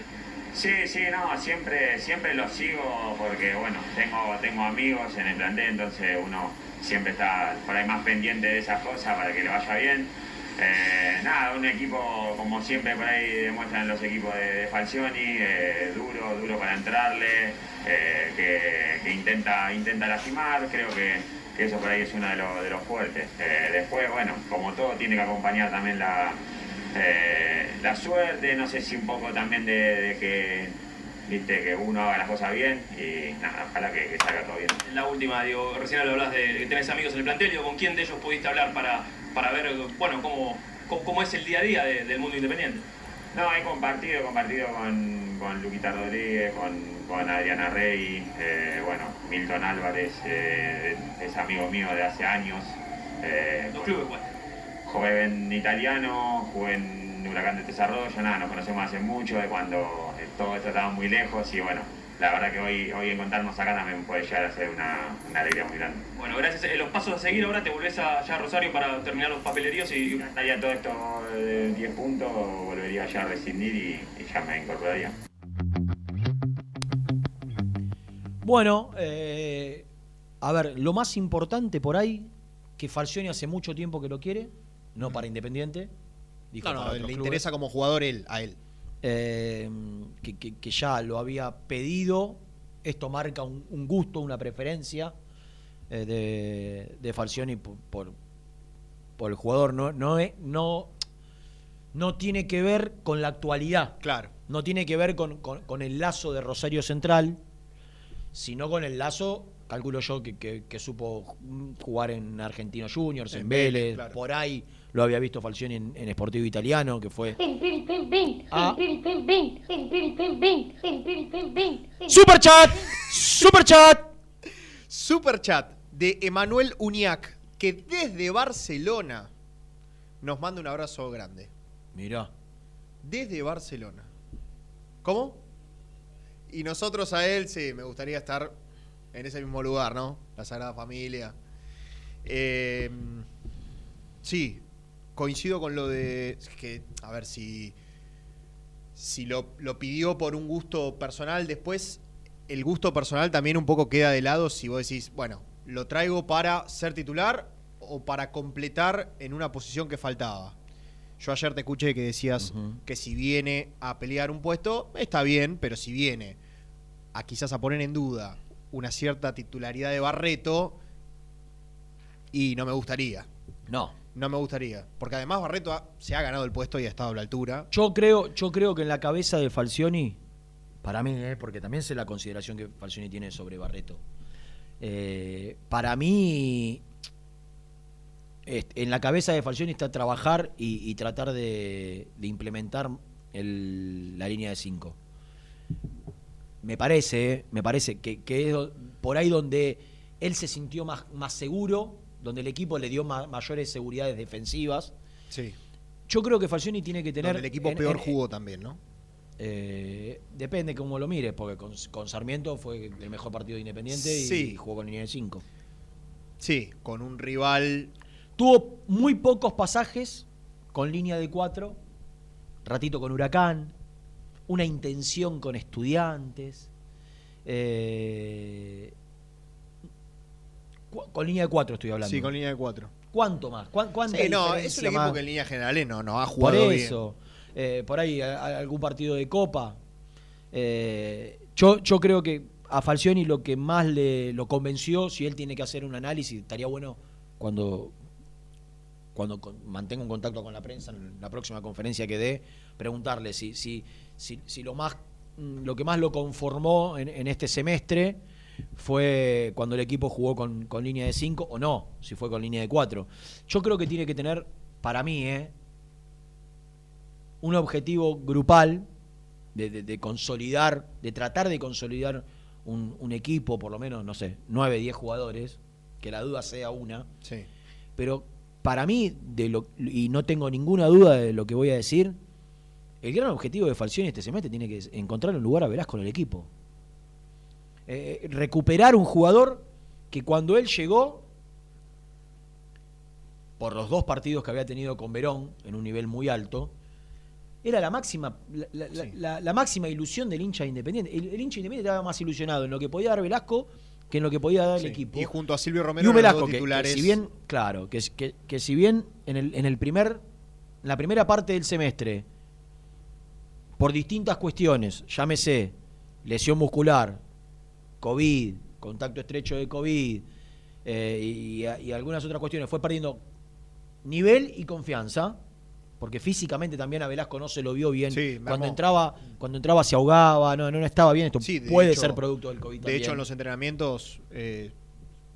Sí, sí, no, siempre, siempre lo sigo porque, bueno, tengo, tengo amigos en el plantel, entonces uno siempre está por ahí más pendiente de esas cosas para que le vaya bien. Eh, nada, un equipo como siempre por ahí demuestran los equipos de, de Falcioni, eh, duro, duro para entrarle, eh, que, intenta, intenta lastimar, creo que, eso por ahí es uno de, los- de los fuertes. Eh, después, bueno, como todo tiene que acompañar también la, eh, la suerte, no sé si un poco también de, de que, viste, que uno haga las cosas bien y nada, ojalá que, que salga todo bien. La última, digo, recién hablabas de que tenés amigos en el plantel, digo, ¿con quién de ellos pudiste hablar para, para ver, bueno, cómo, cómo, cómo es el día a día de- del mundo independiente? No, he compartido, he compartido con, con Luquita Rodríguez, con, con Adriana Rey, eh, bueno, Milton Álvarez eh, es amigo mío de hace años. Eh, Los clubes, pues. Jugué en italiano, jugué en Huracán de Desarrollo, nada, nos conocemos hace mucho, de cuando todo esto estaba muy lejos y bueno, la verdad que hoy, hoy encontrarnos acá también puede llegar a ser una, una alegría muy grande. Bueno, gracias. Eh, los pasos a seguir ahora, te volvés a, ya a Rosario para terminar los papeleríos y... Estaría todo esto de 10 puntos, volvería ya a rescindir y, y ya me incorporaría. Bueno, eh, a ver, lo más importante por ahí, que Falcioni hace mucho tiempo que lo quiere, no para Independiente. dijo No, no, para le clubes. interesa como jugador él, a él. Eh, que, que- que ya lo había pedido. Esto marca un, un gusto, una preferencia eh, de, de Falcioni por, por, por el jugador. No, no, es- no, no tiene que ver con la actualidad. Claro. No tiene que ver con, con- con el lazo de Rosario Central, sino con el lazo, calculo yo, que, que- que supo jugar en Argentinos Juniors, en, En Vélez. Vélez, claro. Por ahí lo había visto Falcioni en, en Sportivo Italiano, que fue. Ah. ¡Super chat! ¡Super chat! Super chat de Emanuel Uñac, que desde Barcelona nos manda un abrazo grande. Mirá. Desde Barcelona. ¿Cómo? Y nosotros a él, sí, me gustaría estar en ese mismo lugar, ¿no? La Sagrada Familia. Eh, sí, coincido con lo de que, a ver, si, si lo, lo pidió por un gusto personal, después el gusto personal también un poco queda de lado si vos decís, bueno, lo traigo para ser titular o para completar en una posición que faltaba. Yo ayer te escuché que decías que si viene a pelear un puesto, está bien, pero si viene a quizás a poner en duda una cierta titularidad de Barreto y no me gustaría. No. No me gustaría. Porque además Barreto se ha ganado el puesto y ha estado a la altura. Yo creo, yo creo que en la cabeza de Falcioni, para mí, eh, porque también sé la consideración que Falcioni tiene sobre Barreto. eh, para mí, en la cabeza de Falcioni está trabajar y, tratar de, implementar la línea de 5. Me parece, eh, me parece que, es por ahí donde él se sintió más, más seguro, donde el equipo le dio ma- mayores seguridades defensivas. Sí. Yo creo que Falcioni tiene que tener. Donde el equipo en- peor en- jugó también, ¿no? eh, depende cómo lo mires, porque con, con Sarmiento fue el mejor partido de Independiente y, jugó con línea de 5. Sí, con un rival. Tuvo muy pocos pasajes con línea de 4, ratito con Huracán, una intención con estudiantes. eh, con línea de 4 estoy hablando. Sí, con línea de cuatro. ¿Cuánto más? ¿Cuán- ¿Cuánta Sí, no, es un equipo más? que en líneas generales no, no ha Por jugado bien. eso. Eh, por ahí a- a- algún partido de Copa. Eh, yo, yo creo que a Falcioni lo que más le lo convenció, si él tiene que hacer un análisis, estaría bueno cuando, cuando con- mantenga un contacto con la prensa en la próxima conferencia que dé, preguntarle si, si, si, si lo más mm, lo que más lo conformó en, en este semestre fue cuando el equipo jugó con, con línea de 5 o no, si fue con línea de 4. Yo creo que tiene que tener, para mí, ¿eh? un objetivo grupal de, de- de consolidar, de tratar de consolidar un, un equipo, por lo menos, no sé, 9, 10 jugadores, que la duda sea una. Sí. Pero para mí, de lo, y no tengo ninguna duda de lo que voy a decir, el gran objetivo de Falcioni este semestre tiene que encontrar un lugar a Velasco en el equipo. Eh, recuperar un jugador que cuando él llegó, por los dos partidos que había tenido con Verón, en un nivel muy alto, era la máxima, la, la- la- la- la máxima ilusión del hincha independiente. El, el hincha independiente estaba más ilusionado en lo que podía dar Velasco que en lo que podía dar Sí, el equipo. y junto a Silvio Y Romero un los Velasco dos que- que, titulares. si bien, claro, que, que, que si bien en el, en el primer, en la primera parte del semestre, por distintas cuestiones, llámese lesión muscular, COVID, contacto estrecho de COVID eh, y, y algunas otras cuestiones, fue perdiendo nivel y confianza, porque físicamente también a Velasco no se lo vio bien. Sí, cuando entraba, cuando entraba se ahogaba, no, no estaba bien. Esto Sí, puede hecho- ser producto del COVID De también. hecho, en los entrenamientos eh,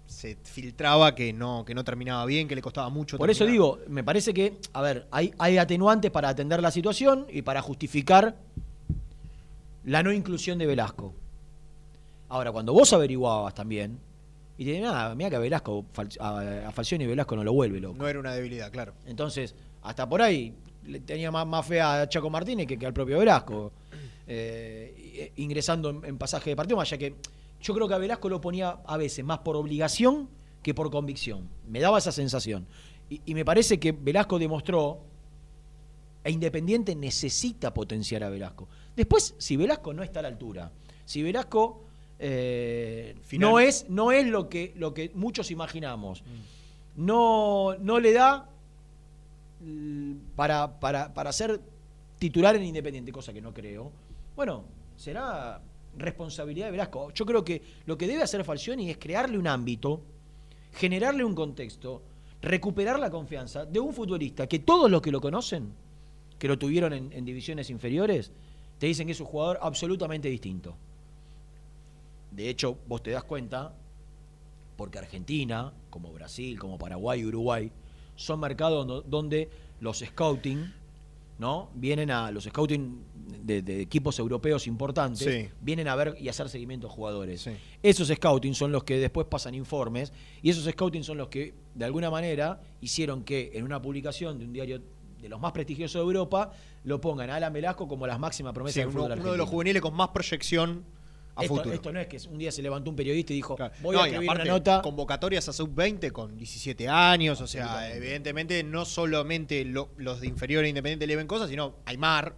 se filtraba que no, que no terminaba bien, que le costaba mucho. Por eso digo, me parece que, a ver, hay, hay atenuantes para atender la situación y para justificar la no inclusión de Velasco. Ahora, cuando vos averiguabas también, y te nada, mira que a Velasco, a, a Falcioni Velasco no lo vuelve loco. No era una debilidad, claro. Entonces, hasta por ahí le tenía más, más fe a Chaco Martínez que, que al propio Velasco, eh, i- ingresando en, en pasaje de partido, más allá que yo creo que a Velasco lo ponía a veces más por obligación que por convicción. Me daba esa sensación. Y, y me parece que Velasco demostró, e Independiente necesita potenciar a Velasco. Después, si Velasco no está a la altura, si Velasco eh, no es, no es lo, que, lo que muchos imaginamos, no, no le da mm, para, para, para ser titular en Independiente, cosa que no creo, bueno, será responsabilidad de Velasco. Yo creo que lo que debe hacer Falcioni es crearle un ámbito, generarle un contexto, recuperar la confianza de un futbolista que todos los que lo conocen, que lo tuvieron en, en divisiones inferiores, te dicen que es un jugador absolutamente distinto. De hecho, vos te das cuenta, porque Argentina, como Brasil, como Paraguay, Uruguay, son mercados do- donde los scouting, ¿no? Vienen a los scouting de, de equipos europeos importantes, Sí. vienen a ver y hacer seguimiento a jugadores. Esos scouting son los que después pasan informes y esos scouting son los que de alguna manera hicieron que en una publicación de un diario de los más prestigiosos de Europa lo pongan a Alan Velasco como las máximas promesas Sí, del fútbol uno de los juveniles con más proyección a esto, futuro. esto no es que un día se levantó un periodista y dijo, voy No, a escribir aparte, una nota. convocatorias a sub-20 con 17 años, o sea, evidentemente no solamente lo- los de inferior e independiente le ven cosas, sino Aymar,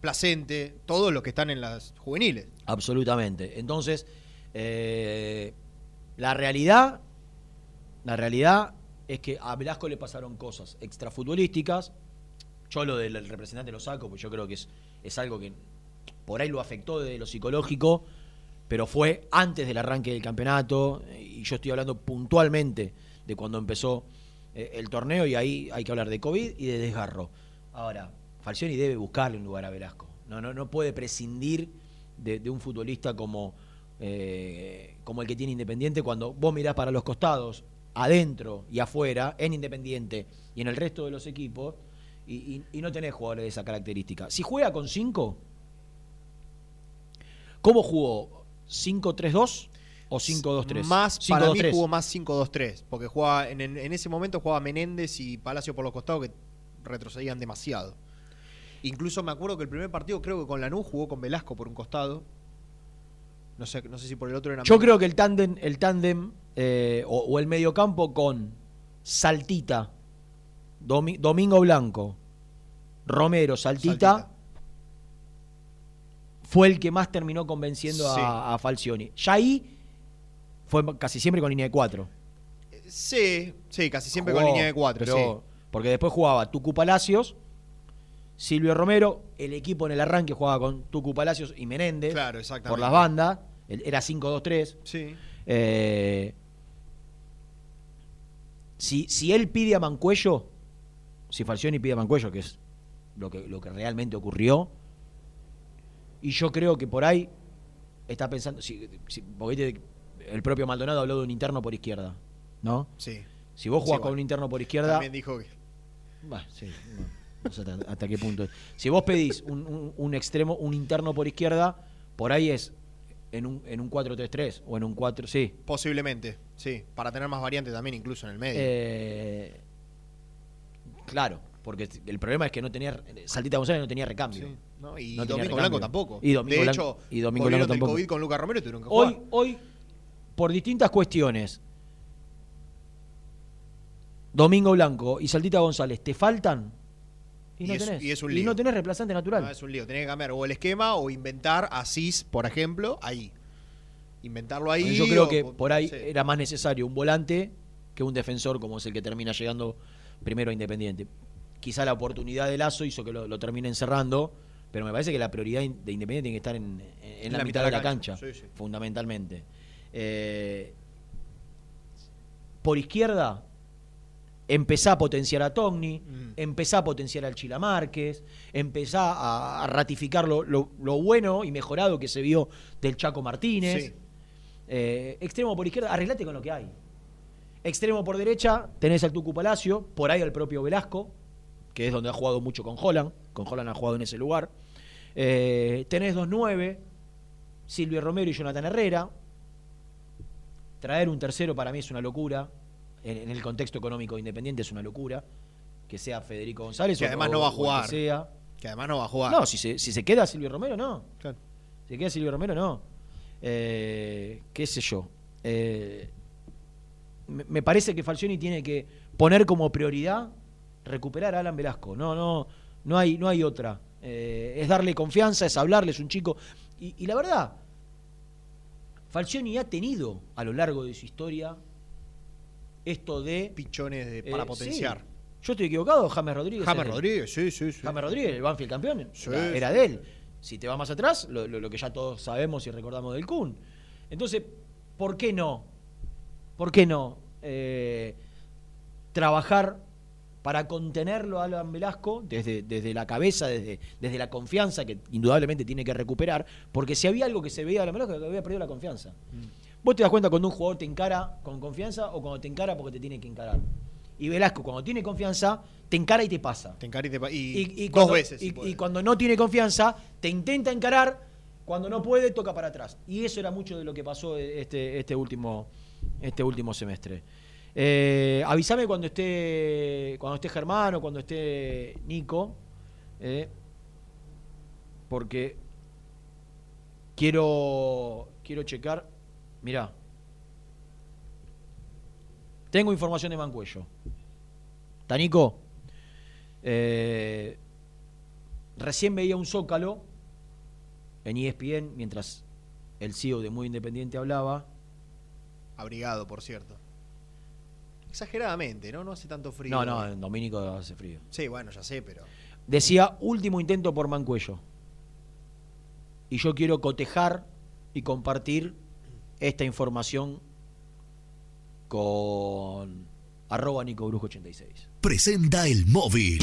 Placente, todos los que están en las juveniles. Absolutamente. Entonces, eh, la realidad, la realidad es que a Velasco le pasaron cosas extrafutbolísticas. Yo lo del representante lo saco, pues yo creo que es, es algo que por ahí lo afectó de lo psicológico, pero fue antes del arranque del campeonato, y yo estoy hablando puntualmente de cuando empezó eh, el torneo, y ahí hay que hablar de COVID y de desgarro. Ahora, Falcioni debe buscarle un lugar a Velasco. No, no, no puede prescindir de, un futbolista como, eh, como el que tiene Independiente cuando vos mirás para los costados, adentro y afuera, en Independiente y en el resto de los equipos, y, y- no tenés jugadores de esa característica. Si juega con 5, ¿cómo jugó? ¿5-3-2 o 5-2-3? Más, para mí 5-2-3. jugó más 5-2-3, porque jugaba en, en- ese momento jugaba Menéndez y Palacio por los costados que retrocedían demasiado. Incluso me acuerdo que el primer partido creo que con Lanús jugó con Velasco por un costado. No sé, no sé si por el otro era Yo creo que el tándem, el tándem eh, o, o el mediocampo con Saltita, Domi- Domingo Blanco, Romero, Saltita, fue el que más terminó convenciendo Sí. a, a Falcioni. Ya ahí fue casi siempre con línea de 4. Sí, sí, casi siempre con línea de 4, pero, Porque después jugaba Tucu Palacios, Silvio Romero, el equipo en el arranque jugaba con Tucu Palacios y Menéndez. Claro, exactamente. Por las bandas, era 5-2-3. Sí. Eh, si, si él pide a Mancuello, si Falcioni pide a Mancuello, que es lo que, lo que realmente ocurrió, y yo creo que por ahí está pensando, si, si- porque el propio Maldonado habló de un interno por izquierda, ¿no? Sí. Si vos jugás Sí, con bueno. un interno por izquierda, También dijo que. Bah, sí, no, no sé hasta, hasta qué punto. Si vos pedís un, un- un extremo, un interno por izquierda, por ahí es en un, en un 4-3-3 o en un 4, sí. Posiblemente, sí. Para tener más variantes también, incluso en el medio. Eh, claro, porque el problema es que no tenía. Saltita González no tenía recambio. Sí, ¿no? Y No Domingo. Blanco tampoco. Y Domingo de Blanco- hecho, y Domingo Blanco tampoco. COVID con Lucas Romero y tuvieron que Hoy, jugar. hoy, por distintas cuestiones, Domingo Blanco y Saltita González, ¿te faltan? Y, Y no es- tenés. y es un Y lío. no tenés reemplazante natural. No, es un lío. Tenés que cambiar o el esquema o inventar a Cis, por ejemplo, ahí. Inventarlo ahí. Yo creo o- que por ahí sí. era más necesario un volante que un defensor como es el que termina llegando primero a Independiente. Quizá la oportunidad de Lazo hizo que lo, lo termine encerrando, pero me parece que la prioridad de Independiente tiene que estar en, en la, mitad de la cancha, Sí, sí. fundamentalmente. Eh, por izquierda, empezá a potenciar a Togni, Mm. empezá a potenciar al Chila Márquez, empezá a, a ratificar lo, lo- lo bueno y mejorado que se vio del Chaco Martínez. Sí. Eh, extremo por izquierda, arreglate con lo que hay. Extremo por derecha, tenés al Tucu Palacio, por ahí al propio Velasco, que es donde ha jugado mucho con Holland. Con Holland ha jugado en ese lugar. Eh, tenés 2-9, Silvio Romero y Jonathan Herrera. Traer un tercero para mí es una locura. En, en el contexto económico de Independiente es una locura. Que sea Federico González Que o- además no va a jugar. Que, sea. Que además no va a jugar. No, si se, si se queda Silvio Romero, no. Claro. Si se queda Silvio Romero, no. Eh, ¿Qué sé yo? Eh, me, me parece que Falcioni tiene que poner como prioridad recuperar a Alan Velasco. No, no, no hay, no hay otra. Eh, es darle confianza, es hablarle, es un chico. Y, y la verdad, Falcioni ha tenido a lo largo de su historia esto de. Pichones de- para Eh, potenciar. sí. Yo estoy equivocado, James Rodríguez. James Rodríguez, sí, sí, sí. James Rodríguez, el Banfield campeón, Sí, era, sí. era de él. Si te va más atrás, lo, lo- lo que ya todos sabemos y recordamos del Kun. Entonces, ¿por qué no? ¿Por qué no eh, trabajar para contenerlo a Alan Velasco desde, desde la cabeza, desde, desde la confianza que indudablemente tiene que recuperar? Porque si había algo que se veía a Alan Velasco, que había perdido la confianza. Mm. Vos te das cuenta cuando un jugador te encara con confianza o cuando te encara porque te tiene que encarar. Y Velasco, cuando tiene confianza, te encara y te pasa. Te encara y te pa- y Y, y dos cuando, veces. si y- cuando no tiene confianza, te intenta encarar, cuando no puede, toca para atrás. Y eso era mucho de lo que pasó este, este, último, este último semestre. Eh, avísame cuando esté, cuando esté Germán o cuando esté Nico, eh, porque quiero, quiero checar. Mirá, tengo información de Mancuello. ¿Está Nico? Eh, recién veía un zócalo en ESPN mientras el CEO de Muy Independiente hablaba. Abrigado, por cierto. Exageradamente, ¿no? No hace tanto frío. No, no, en Domínico hace frío. Sí, bueno, ya sé, pero. Decía último intento por Mancuello. Y yo quiero cotejar y compartir esta información con arroba Nico Brujo 86. Presenta el móvil.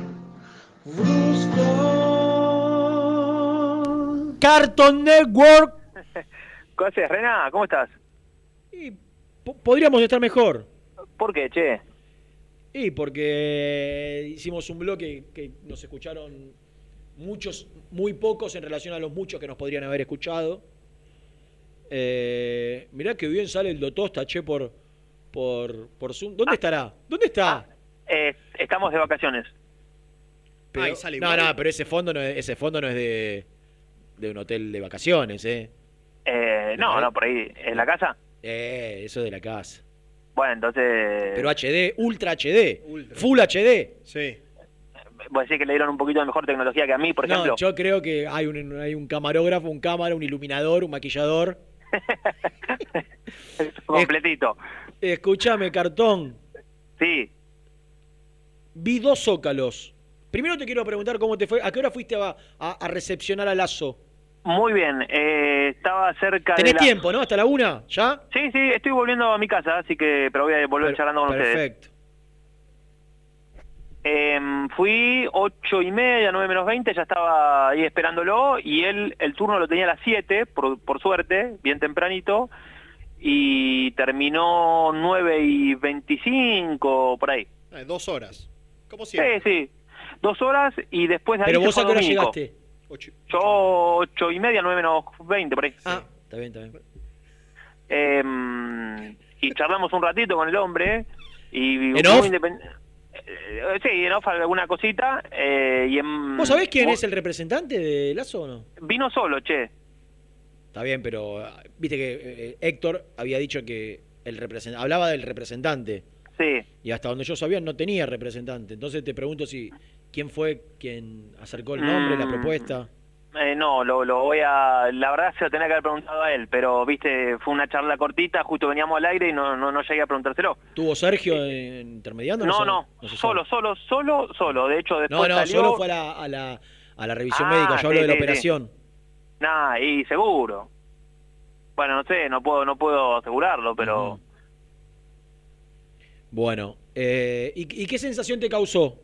Carton Network. ¿Qué haces, Rena? ¿Cómo estás? Podríamos estar mejor. ¿Por qué, che? Y porque hicimos un bloque que nos escucharon muchos, muy pocos en relación a los muchos que nos podrían haber escuchado. Eh, mirá que bien sale el Dotosta, che, por, por, por Zoom. ¿Dónde estará? ¿Dónde está? Eh, estamos de vacaciones. Pero- Ay, sale no, igual. no, pero ese fondo no es, ese fondo no es de, de un hotel de vacaciones, ¿eh? Eh, no, no, por ahí. ¿En la casa? Eh, eso es de la casa. Bueno, entonces... Pero HD, Ultra HD, Full HD. Sí. ¿Vos decís que le dieron un poquito de mejor tecnología que a mí, por ejemplo? No, yo creo que hay un, hay un camarógrafo, un cámara, un iluminador, un maquillador. Completito. Escúchame, cartón. Sí. Vi dos zócalos. Primero te quiero preguntar cómo te fue. ¿A qué hora fuiste a, a- a recepcionar a Lazo? Muy bien. Eh, estaba cerca Tenés de la... tiempo, ¿no? ¿Hasta la una? ¿Ya? Sí, sí, estoy volviendo a mi casa, así que... Pero voy a volver charlando con ustedes. Perfecto. Em, fui ocho y media, nueve menos 20, ya estaba ahí esperándolo y él el turno lo tenía a las 7, por, por suerte, bien tempranito, y terminó 9 y 25, por ahí. Eh, dos horas. Como Sí, siempre. sí, dos horas y después de ahí Pero vos a qué hora llegaste. Yo ocho y media, nueve menos 20, por ahí. Ah, está bien, está bien. Em, y charlamos un ratito con el hombre y ¿En off? independ- eh, sí, en off alguna cosita eh, y en- ¿Vos sabés quién vos- es el representante de Lazo o no? Vino solo, che. Está bien, pero ah, viste que eh, Héctor había dicho que el represent- hablaba del representante. Sí. Y hasta donde yo sabía no tenía representante. Entonces te pregunto si quién fue quien acercó el nombre, la Mm. propuesta. Eh, no, lo, lo voy a... La verdad se lo tenía que haber preguntado a él, pero, viste, fue una charla cortita, justo veníamos al aire y no, no, no llegué a preguntárselo. ¿Tuvo Sergio en- intermediando? No, no, solo, solo, solo, solo. De hecho, después No, no, salió... solo fue a la, a la, a la revisión Ah, médica. Yo hablo sí, de la sí, sí. operación. Nah, y seguro. Bueno, no sé, no puedo, no puedo asegurarlo, pero... Bueno, eh, ¿y, y qué sensación te causó?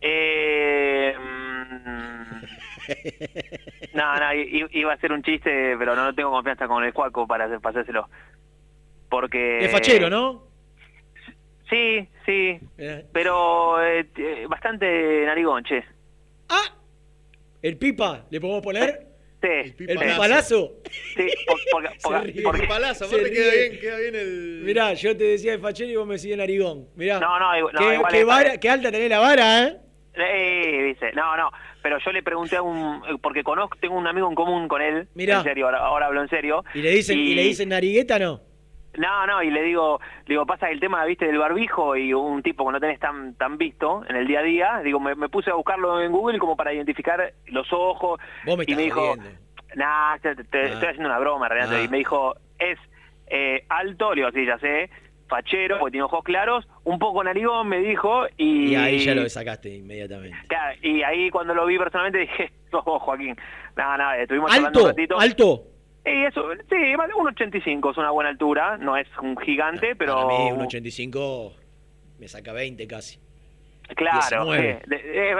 Eh, mm, no, no, iba a ser un chiste, pero no tengo confianza con el Juaco para, hacérselo. Porque... Es fachero, ¿no? Sí, sí, Eh, pero eh, t- bastante narigón, che. ¿El pipa? ¿Le podemos poner? Sí. ¿El pipalazo? Sí, por- porque- Se porque- ríe. porque- Palazo, Se aparte queda bien, queda bien el. Mirá, yo te decía de fachero y vos me decís de narigón. Mirá. No, no, igual- no, qué, igual qué es- vara- qué alta tenés la vara, ¿eh? Eh, dice, no, no, pero yo le pregunté a un, porque conozco, tengo un amigo en común con él, Mirá. en serio, ahora, ahora hablo en serio. ¿Y le dicen, y... le dicen narigueta no? No, no, y le digo, digo, pasa el tema, viste, del barbijo y un tipo que no tenés tan tan visto en el día a día, digo, me, me puse a buscarlo en Google como para identificar los ojos Vos me y me dijo, jodiendo. nah, te, te- Ah. estoy haciendo una broma, Renato, Ah. y me dijo, es eh, alto, le digo, sí, ya sé, fachero, porque tiene ojos claros, un poco narigón, me dijo, y... Y ahí ya lo sacaste inmediatamente. Claro, y ahí cuando lo vi personalmente dije, sos vos, Joaquín. No, no, estuvimos hablando un ratito. ¿Alto? Y eso, sí, 1.85 es una buena altura, no es un gigante, pero... Para mí, un 85 me saca 20 casi. Claro, 19. sí,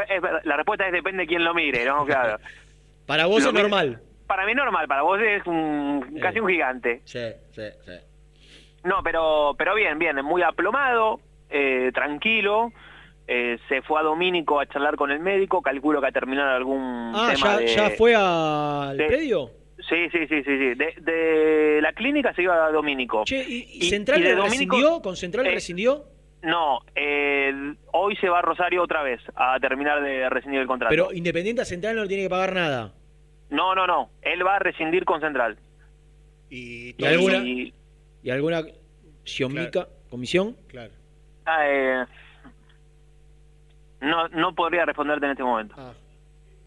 es- la respuesta es depende de quién lo mire, ¿no? Claro. Para vos Lo es normal. Para mí normal, para vos es un, casi un gigante. Sí, sí, sí. No, pero pero bien, bien, muy aplomado, eh, tranquilo. eh, se fue a Domínico a charlar con el médico, calculo que a terminar algún Ah, tema ¿ya, de... ya fue al predio? Sí, sí, sí, sí, sí. De, de la clínica se iba a Domínico. Che, ¿y, Central de rescindió? ¿Con Central eh, rescindió? No, eh, hoy se va a Rosario otra vez a terminar de rescindir el contrato. Pero Independiente a Central no le tiene que pagar nada. No, no, no. Él va a rescindir con Central. Y, ¿Y alguna, Y- alguna siomica, comisión? Claro. ah, eh, no, no podría responderte en este momento. Ah.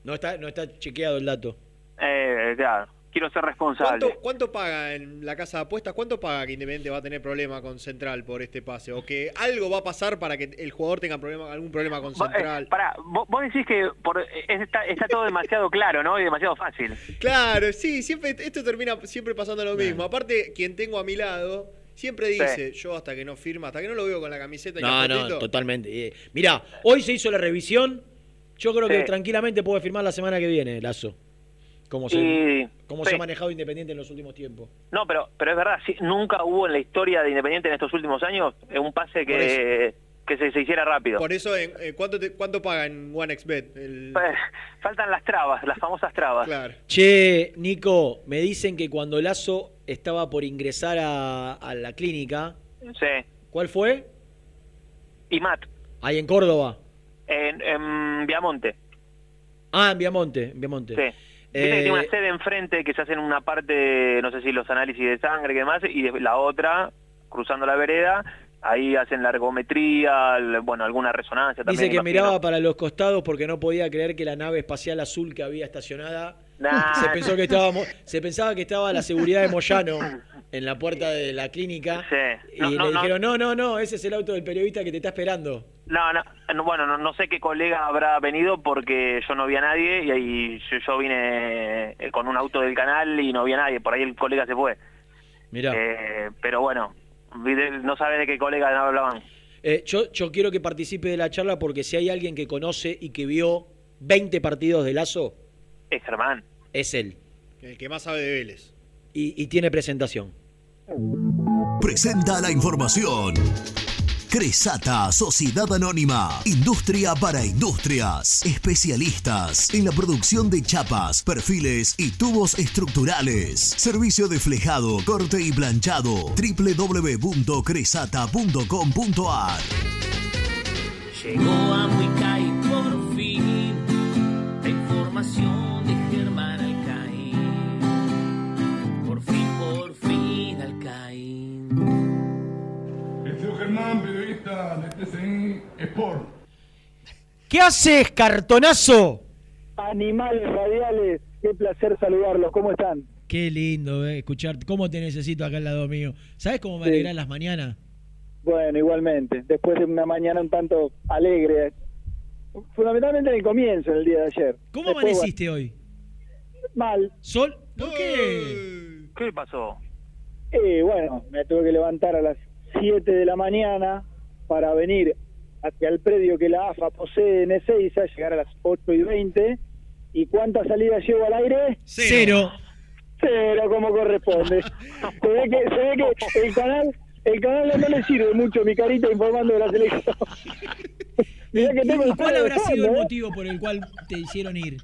No está, no está chequeado el dato. Eh, claro, quiero ser responsable. ¿Cuánto, ¿Cuánto paga en la casa de apuestas? ¿Cuánto paga que Independiente va a tener problema con Central por este pase? ¿O que algo va a pasar para que el jugador tenga problema, algún problema con eh, Central? pará, vos, vos decís que por, eh, está, está todo demasiado claro, ¿no? Y demasiado fácil. Claro, sí, siempre esto termina siempre pasando lo mismo. Aparte, quien tengo a mi lado siempre dice, yo hasta que no firma, hasta que no lo veo con la camiseta y No, no, totalmente. Eh, Mirá, hoy se hizo la revisión. Yo creo que tranquilamente puede firmar la semana que viene, Lazo. Como se, Y- cómo sí. se ha manejado Independiente en los últimos tiempos. No, pero, pero es verdad, sí, nunca hubo en la historia de Independiente en estos últimos años eh, un pase que, que se, se hiciera rápido. Por eso, en- eh, ¿cuánto, te- ¿cuánto paga en OneXBet? El... Eh, Faltan las trabas, las famosas trabas. Claro. Che, Nico, me dicen que cuando Lazo estaba por ingresar a, a la clínica, Sí. ¿cuál fue? Y Matt, Ahí en Córdoba. en, en Viamonte. Ah, en Viamonte, en Viamonte. Sí. Viste que Eh, tiene una sede enfrente que se hacen una parte, no sé si los análisis de sangre y demás, y de- la otra, cruzando la vereda, ahí hacen la ergometría, el- bueno, alguna resonancia también. Dice que imagino. miraba para los costados porque no podía creer que la nave espacial azul que había estacionada Nah. se pensó que estábamos, se pensaba que estaba la seguridad de Moyano en la puerta de la clínica Sí. y No, le no, no. dijeron no no no ese es el auto del periodista que te está esperando. No, no, no, bueno, no, no sé qué colega habrá venido porque yo no vi a nadie y ahí yo, yo vine eh, con un auto del canal y no vi a nadie, por ahí el colega se fue. Mirá. Eh, pero bueno, no sabes de qué colega hablaban. Eh, yo, yo quiero que participe de la charla porque si hay alguien que conoce y que vio 20 partidos de Lazo, Es Germán. es él. El que más sabe de Vélez. Y, y tiene presentación. Presenta la información. Cresata, Sociedad Anónima, Industria para Industrias, especialistas en la producción de chapas, perfiles y tubos estructurales. Servicio de flejado, corte y planchado. www.cresata.com.ar Llegó a Muicay por fin la información Sport. ¿Qué haces, cartonazo? Animales radiales, qué placer saludarlos, ¿cómo están? Qué lindo eh, escuchar cómo te necesito acá al lado mío. ¿Sabes cómo me Sí. alegran las mañanas? Bueno, igualmente, después de una mañana un tanto alegre, fundamentalmente en el comienzo, en el día de ayer. ¿Cómo Después, amaneciste hoy? Mal. ¿Sol? ¿Por qué? ¿Qué pasó? Y bueno, me tuve que levantar a las 7 de la mañana para venir hacia el predio que la AFA posee en Ezeiza, llegar a las 8 y 20. ¿Y cuántas salidas llevo al aire? Cero. Cero, como corresponde. se, ve que, se ve que el canal, el canal no le sirve mucho mi carita informando de la selección. Mirá que tengo ¿Y cuál habrá sido el ¿eh? motivo por el cual te hicieron ir?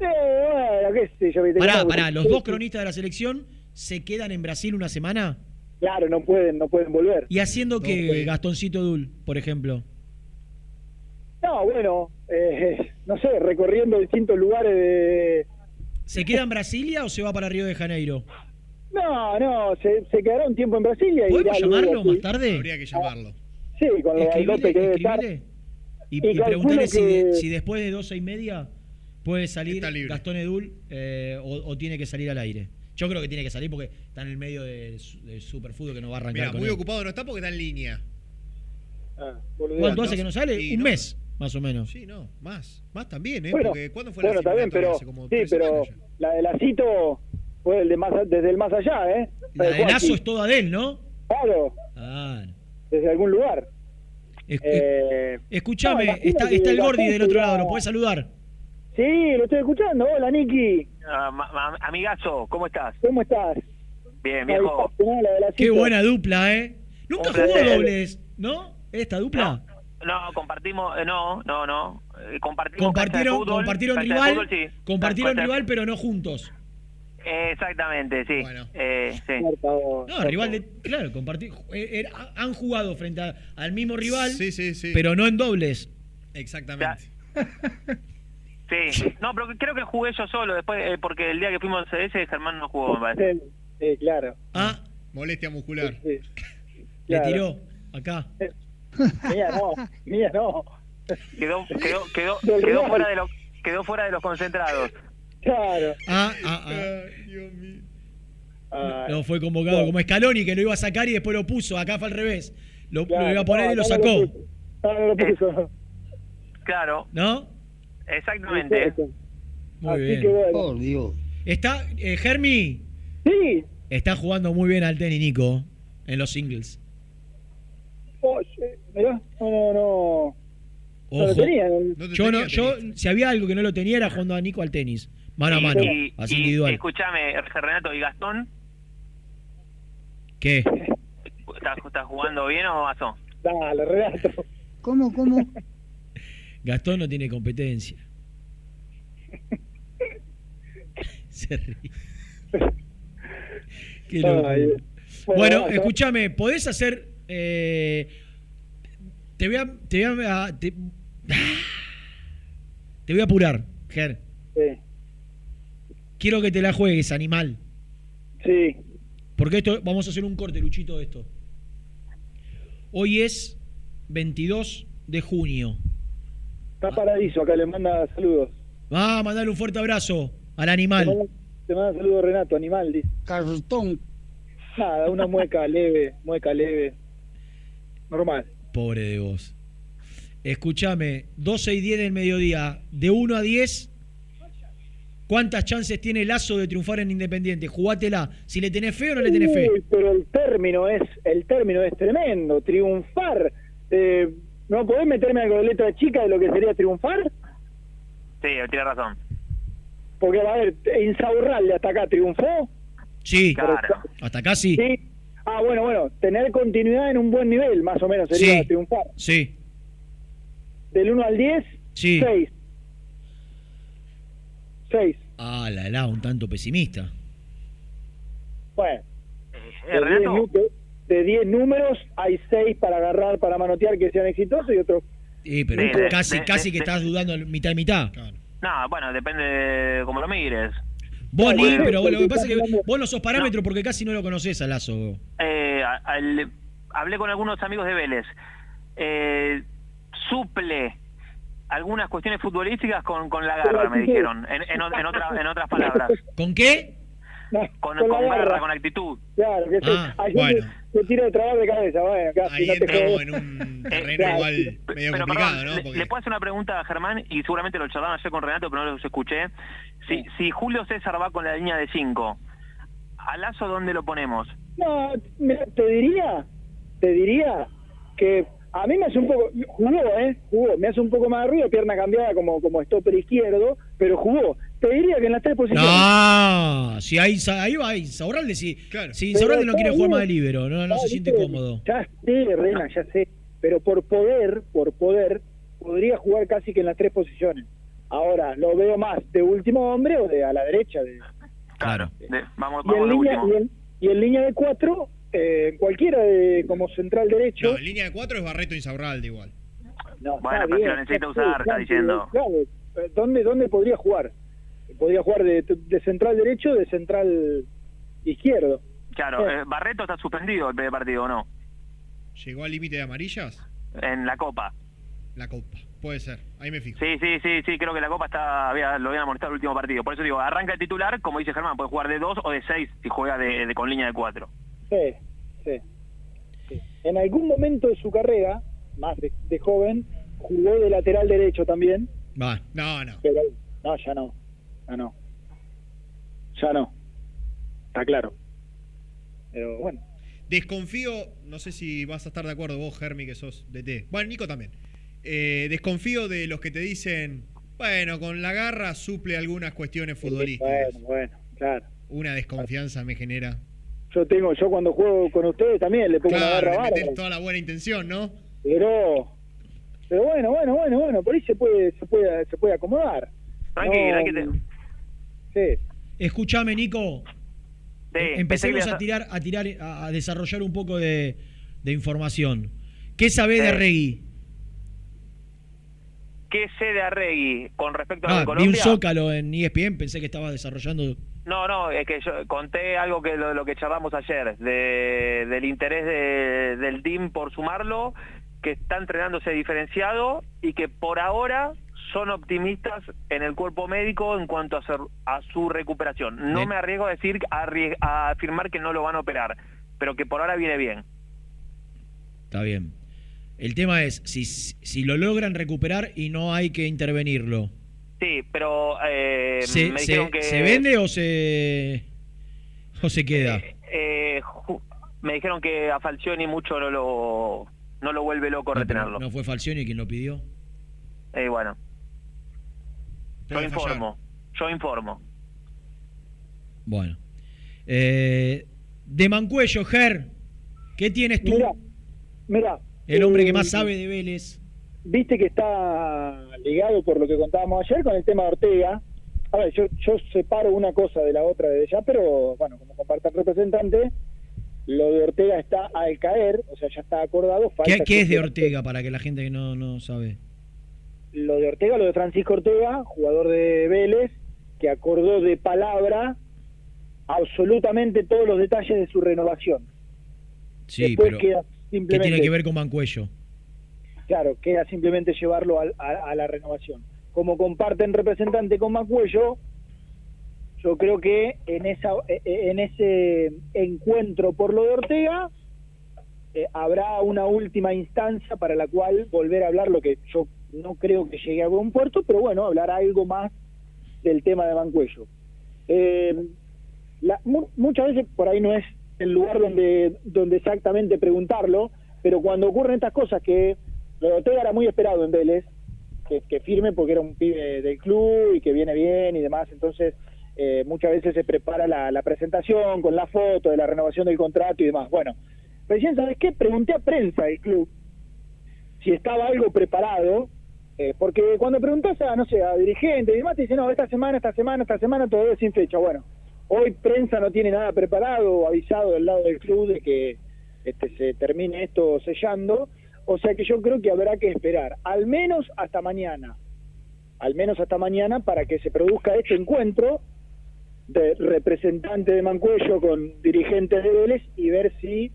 Eh, bueno, qué sé yo, viste, Pará, pará, los dos cronistas de la selección se quedan en Brasil una semana Claro, no pueden, no pueden volver. y haciendo que pueden. Gastoncito Dul, por ejemplo. No, bueno, eh, no sé, recorriendo distintos lugares de... ¿Se queda en Brasilia o se va para Río de Janeiro? No, no, se, se quedará un tiempo en Brasilia y ¿Podemos luego llamarlo más tarde? Habría que llamarlo. Sí, con lo que debe estar. escribile y, Y y preguntarle si, que- de- si después de doce y media puede salir. Gastón Edul eh, o, o tiene que salir al aire. Yo creo que tiene que salir porque está en el medio del del superfútbol que no va a arrancar Mira, con muy él. ocupado no está porque está en línea. Ah, ¿Cuánto hace que no sale? Un no. mes, más o menos. Sí, no, más. Más también, ¿eh? Bueno, porque ¿cuándo fue bueno, la está bien, eliminatoria? pero Hace como sí, pero la de Lacito fue el de más, desde el más allá, ¿eh? La de. Lazo es toda de él, ¿no? Claro, Ah, desde algún lugar. es- Eh, escúchame, no, imagino está, está el Gordi del otro lado, ¿lo puedes saludar? Sí, lo estoy escuchando. Hola, Niki. Ah, amigazo, ¿cómo estás? ¿Cómo estás? Bien, viejo. Qué buena dupla, ¿eh? Nunca Un jugó placer. dobles, ¿no? ¿Esta dupla? No, compartimos, eh, no, no, no. Eh, compartimos Compartieron, fútbol, compartieron rival, fútbol, sí. compartieron rival, pero no juntos. Exactamente, sí. Eh, sí. No, rival de. Claro, compartir. eh, han jugado frente a- al mismo rival, Sí, sí, sí. pero no en dobles. Exactamente. Sí, no, pero creo que jugué yo solo después, eh, porque el día que fuimos a ese, Germán no jugó, me parece. Sí, claro. Ah. Molestia muscular. Sí. Le Claro. tiró acá. Mía no, mía no. Quedó, quedó, quedó, fuera de los, quedó fuera de los concentrados. Claro. Ah, ah, ah. No fue convocado como Scaloni, que lo iba a sacar y después lo puso. Acá fue al revés. Lo, claro. lo iba a poner No, y lo no sacó. puso. No, no lo puso. Claro, ¿No? Exactamente. Muy Así bien. que bueno. Por Dios. Está, eh, Germi. Sí. Está jugando muy bien al tenis, Nico, en los singles. Oh, sí, mirá, no, no, no. No lo tenía. yo no, yo, si había algo que no lo tenía era jugando a Nico al tenis. Mano a mano, Y, así y- individual. escúchame, Renato y Gastón, ¿Qué? ¿estás, estás jugando bien o pasó? Dale, Renato. ¿Cómo, cómo? Gastón no tiene competencia. Se ríe. Qué loco. Ay, Bueno, escúchame, ¿podés hacer. eh, te voy a. Te voy a. Te, te voy a apurar, Ger. Sí. Quiero que te la juegues, animal. Sí. Porque esto. Vamos a hacer un corte, Luchito, de esto. Hoy es 22 de junio. Está paradiso, acá le manda saludos. Va a mandarle un fuerte abrazo al Te animal. manda, te manda saludos Renato, animal, dice. Cartón. Nada, una mueca leve, mueca leve. Normal. Pobre de vos. Escúchame, 12 y 10 del mediodía, de 1 a 10, ¿cuántas chances tiene Lazo de triunfar en Independiente? Jugátela. Si le tenés fe o no le tenés fe. Uy, pero el término es el término es tremendo. Triunfar. Eh, ¿No podés meterme algo de letra chica de lo que sería triunfar? Sí, tiene razón. Porque, a ver, Insaurralde hasta acá triunfó. Sí, Claro. hasta acá sí. Sí. Ah, bueno, bueno, tener continuidad en un buen nivel, más o menos, sería Sí. triunfar. Sí, Del 1 al 10, Sí. 6. 6. Ah, la la, un tanto pesimista. Bueno, Eh, de 10 Renato, nu- de- de 10 números hay 6 para agarrar, para manotear que sean exitosos y otros. Sí, pero De- casi, de- casi de- que de- estás dudando mitad y mitad. no, bueno, depende de cómo lo mires. Vos Bueno, ni, bueno, pero bueno, lo que porque pasa es que vos no sos parámetro porque casi no lo conoces a Lazo. Eh, al- hablé con algunos amigos de Vélez. Eh, suple algunas cuestiones futbolísticas con, con la garra, me dijeron, en, en, en otra- en otras palabras. ¿Con qué? Con, Con la con garra, garra. con actitud. Claro, que Ah, se, ayer bueno. Te tiro de trabar de cabeza, bueno, casi Ahí no entramos en un terreno igual medio Pero, complicado, perdón, ¿no? le, Porque- le puedo hacer una pregunta a Germán y seguramente lo charlaron ayer con Renato, pero no los escuché. Si, si Julio César va con la línea de 5, ¿a Lazo dónde lo ponemos? No, te diría, te diría que a mí me hace un poco, jugó, ¿eh? Jugó, me hace un poco más de ruido, pierna cambiada como, como stopper izquierdo, pero jugó. Te diría que en las tres posiciones. No, si ahí, ahí va Insaurralde, si, si Insaurralde no quiere jugar más de libero, no, no Ah, se siente viste, cómodo. Ya sé, Rena, ya sé. Pero por poder, por poder, podría jugar casi que en las tres posiciones. Ahora, lo veo más de último hombre o de a la derecha. De, Claro. De- vamos y, vamos en de línea, y, en, y en línea de cuatro, eh, en cualquiera de, como central derecho. No, en línea de cuatro es Barreto Insaurralde igual. No, Bueno, pero si bien, lo necesita usar, está claro, diciendo. claro, eh, ¿dónde, ¿Dónde podría jugar? Podría jugar de, de central derecho o de central izquierdo. Claro, Eh. eh, Barreto está suspendido el primer partido, ¿o no? ¿Llegó al límite de amarillas? En la Copa. La copa. Puede ser. Ahí me fijo. Sí, sí, sí, sí, creo que la Copa está, había, lo habían amonestado el último partido. Por eso digo, arranca el titular, como dice Germán, puede jugar de 2 o de 6 si juega de, de- con línea de 4. Sí, sí, sí. En algún momento de su carrera, más de, de joven, jugó de lateral derecho también, Va. No, no. pero no, ya no, ya no, ya no, está claro. Pero bueno, Desconfío, no sé si vas a estar de acuerdo vos, Germi, que sos DT. Bueno, Nico también. Eh, desconfío de los que te dicen, bueno, con la garra suple algunas cuestiones futbolísticas. bueno, bueno, claro. Una desconfianza me genera. Yo tengo, yo cuando juego con ustedes también le pongo Claro, garra le toda la buena intención, ¿no? Pero, pero bueno, bueno, bueno, bueno, por ahí se puede, se puede, se puede acomodar. Tranquilo, No, hay que te- Sí. Escuchame, Nico. Sí, que Empecemos a tirar, a tirar, a desarrollar un poco de, de información. ¿Qué sabés de Sí. Regui? ¿qué sé de Arregui con respecto a lo de Ah, vi un Colombia? zócalo en ESPN, pensé que estaba desarrollando. No, no, es que yo conté algo que lo, lo que charlamos ayer, de, del interés de- del DIM por sumarlo, que está entrenándose diferenciado y que por ahora son optimistas en el cuerpo médico en cuanto a, ser- a su recuperación. No me arriesgo a decir, a, afirmar que no lo van a operar, pero que por ahora viene bien. Está bien. El tema es si, si lo logran recuperar y no hay que intervenirlo. Sí, pero eh, ¿Se, me se- dijeron que... ¿se vende o se, o se queda? eh, ju- me dijeron que a Falcioni mucho no lo, no lo vuelve loco No, retenerlo. ¿No fue Falcioni quien lo pidió? Eh, bueno, yo informo, yo informo. Bueno. Eh, de Mancuello, Ger, ¿qué tienes tú? Mira, mira. El hombre que más eh, sabe de Vélez. Viste que está ligado por lo que contábamos ayer con el tema de Ortega. A ver, yo, yo separo una cosa de la otra desde ya, pero bueno, como comparte el representante, lo de Ortega está al caer, o sea, ya está acordado. ¿Qué, falta qué es de Ortega para que la gente que no, no sabe? Lo de Ortega, lo de Francisco Ortega, jugador de Vélez, que acordó de palabra absolutamente todos los detalles de su renovación. Sí, Después pero queda ¿qué simplemente tiene que ver con Mancuello? Claro, queda simplemente llevarlo al- a, a la renovación. Como comparten representante con Macuello, yo creo que en esa eh, eh, en ese encuentro por lo de Ortega eh, habrá una última instancia para la cual volver a hablar lo que yo no creo que llegue a buen puerto, pero bueno, hablar algo más del tema de Mancuello. Eh, la- mu- muchas veces por ahí no es el lugar donde, donde exactamente preguntarlo, pero cuando ocurren estas cosas que lo de era muy esperado en Vélez, que, que firme porque era un pibe del club y que viene bien y demás, entonces eh, muchas veces se prepara la, la presentación con la foto de la renovación del contrato y demás. Bueno, recién, ¿sabes qué? Pregunté a prensa del club si estaba algo preparado, eh, porque cuando preguntas a, no sé, a dirigentes y demás, te dicen, no, esta semana, esta semana, esta semana, todavía sin fecha. Bueno, hoy prensa no tiene nada preparado o avisado del lado del club de que este, se termine esto sellando, o sea que yo creo que habrá que esperar, al menos hasta mañana, al menos hasta mañana para que se produzca este encuentro de representante de Mancuello con dirigentes de Vélez y ver si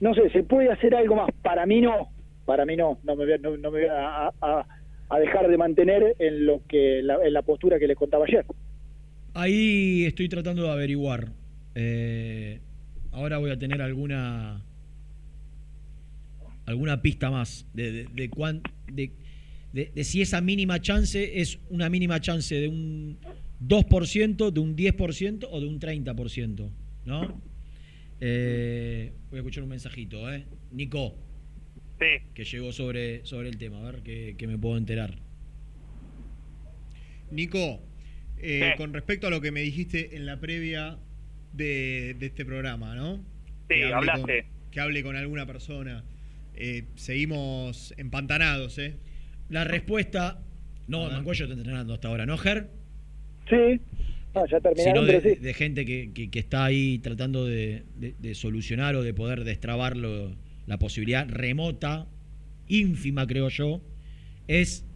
no sé, se puede hacer algo más. Para mí no, para mí no, no me voy, no, me voy a, a- dejar de mantener en lo que la, en la postura que les contaba ayer. Ahí estoy tratando de averiguar. Eh, ahora voy a tener alguna alguna pista más de, de, de cuán- de- de si esa mínima chance es una mínima chance de un 2%, de un 10% o de un 30%, ¿no? Eh, voy a escuchar un mensajito, ¿eh? Nico, Sí. que llegó sobre, sobre el tema, a ver qué, qué me puedo enterar. Nico, eh, con respecto a lo que me dijiste en la previa de, de este programa, ¿no? Sí, hablaste. Con, que hable con alguna persona. Eh, seguimos empantanados, ¿eh? La respuesta. No, Mancuello está entrenando hasta ahora, ¿no, Ger? Sí, no, ya Sino terminaron, de, pero sí. de gente que, que- que está ahí tratando de, de- de solucionar o de poder destrabar lo- la posibilidad remota, ínfima creo yo, es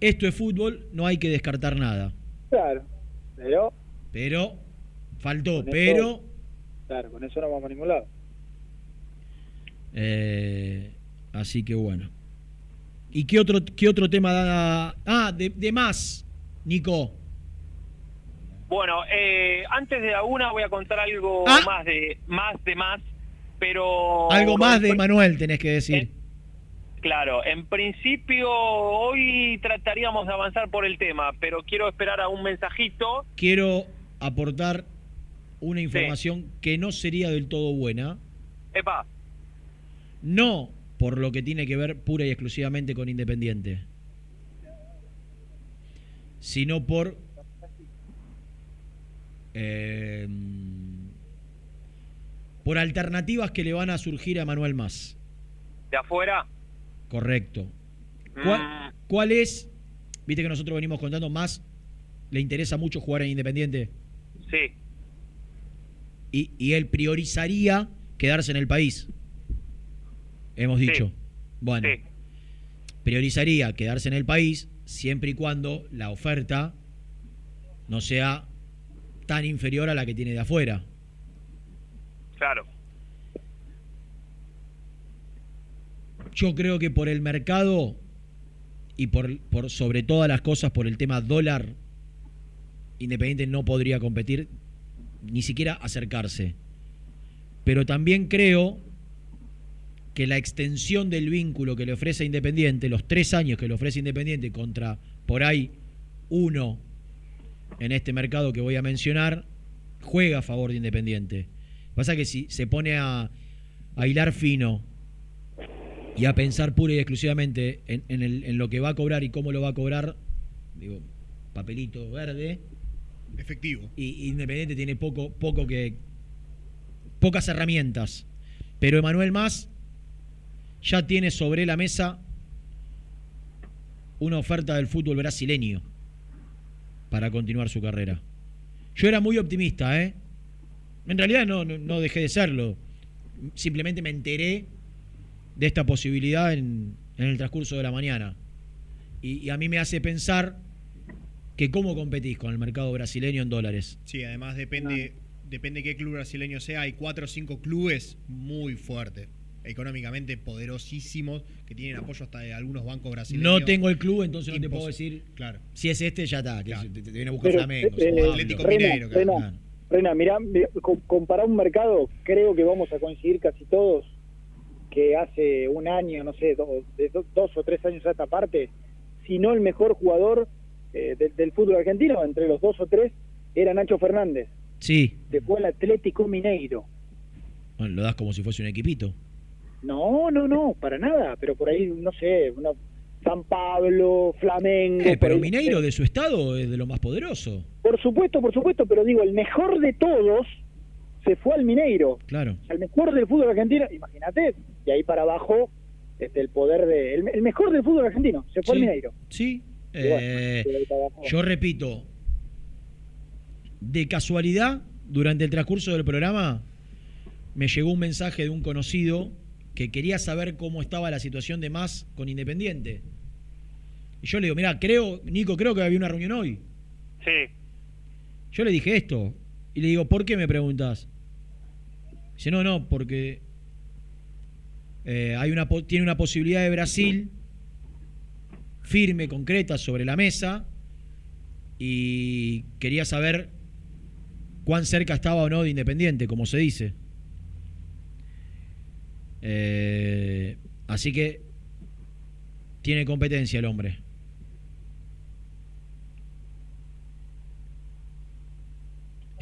esto es fútbol, no hay que descartar nada. Claro, pero, Pero, faltó, pero, claro, con eso no vamos a ningún lado. eh, así que bueno. ¿Y qué otro, qué otro tema da? Ah, de, de más, Nico. Bueno, eh, antes de la una voy a contar algo Ah. más de más de más, pero Algo más de Manuel tenés que decir. Claro, en principio hoy trataríamos de avanzar por el tema, pero quiero esperar a un mensajito. quiero aportar una información que no sería del todo buena, Epa, no por lo que tiene que ver pura y exclusivamente con Independiente, sino por eh, por alternativas que le van a surgir a Manuel Más. de afuera. Correcto. ¿Cuál, Mm, cuál es? Viste que nosotros venimos contando más. Le interesa mucho jugar en Independiente. sí, y, y él priorizaría quedarse en el país. Hemos dicho. Bueno, priorizaría quedarse en el país siempre y cuando la oferta no sea tan inferior a la que tiene de afuera. Claro. Yo creo que por el mercado y por, sobre todas las cosas por el tema dólar, Independiente no podría competir, ni siquiera acercarse. Pero también creo que la extensión del vínculo que le ofrece Independiente, los tres años que le ofrece Independiente contra por ahí uno en este mercado que voy a mencionar, juega a favor de Independiente. Pasa que si se pone a, a hilar fino y a pensar pura y exclusivamente en, en el- en lo que va a cobrar y cómo lo va a cobrar, digo, papelito verde. Efectivo. Y y Independiente tiene poco, poco que. pocas herramientas. Pero Emanuel Más ya tiene sobre la mesa una oferta del fútbol brasileño para continuar su carrera. Yo era muy optimista, ¿eh? En realidad no, no, no dejé de serlo. Simplemente me enteré de esta posibilidad en, en el transcurso de la mañana. Y, y a mí me hace pensar que cómo competís con el mercado brasileño en dólares. Sí, además depende, depende qué club brasileño sea. Hay cuatro o cinco clubes muy fuertes, económicamente poderosísimos, que tienen apoyo hasta de algunos bancos brasileños. No tengo el club, entonces no te puedo decir. Claro. Si es este, ya está. que te, te viene a buscar Pero, Flamengo. eh, Atlético Mineiro, claro. Rena, mirá, mirá, com- comparar un mercado, creo que vamos a coincidir casi todos que hace un año, no sé, do- de do- dos o tres años a esta parte, si no el mejor jugador eh, de- del fútbol argentino, entre los dos o tres, era Nacho Fernández. Sí, Se fue al Atlético Mineiro. bueno, lo das como si fuese un equipito. No, no, no, para nada, pero por ahí, no sé, una, San Pablo, Flamengo. Eh, pero Mineiro de su estado es de lo más poderoso. Por supuesto, por supuesto, pero digo, el mejor de todos se fue al Mineiro. Claro. al mejor del fútbol argentino, imagínate, y ahí para abajo este, el poder de el, el mejor del fútbol argentino, se fue Sí, al Mineiro. Sí. Bueno, Eh, yo repito, de casualidad, durante el transcurso del programa, me llegó un mensaje de un conocido que quería saber cómo estaba la situación de más con Independiente. Y yo le digo, mira, creo, Nico, creo que había una reunión hoy. Sí. Yo le dije esto. Y le digo, ¿por qué me preguntas? Dice, no, no, porque eh, hay una, tiene una posibilidad de Brasil firme, concreta, sobre la mesa. Y quería saber cuán cerca estaba o no de Independiente, como se dice. Eh, así que tiene competencia el hombre.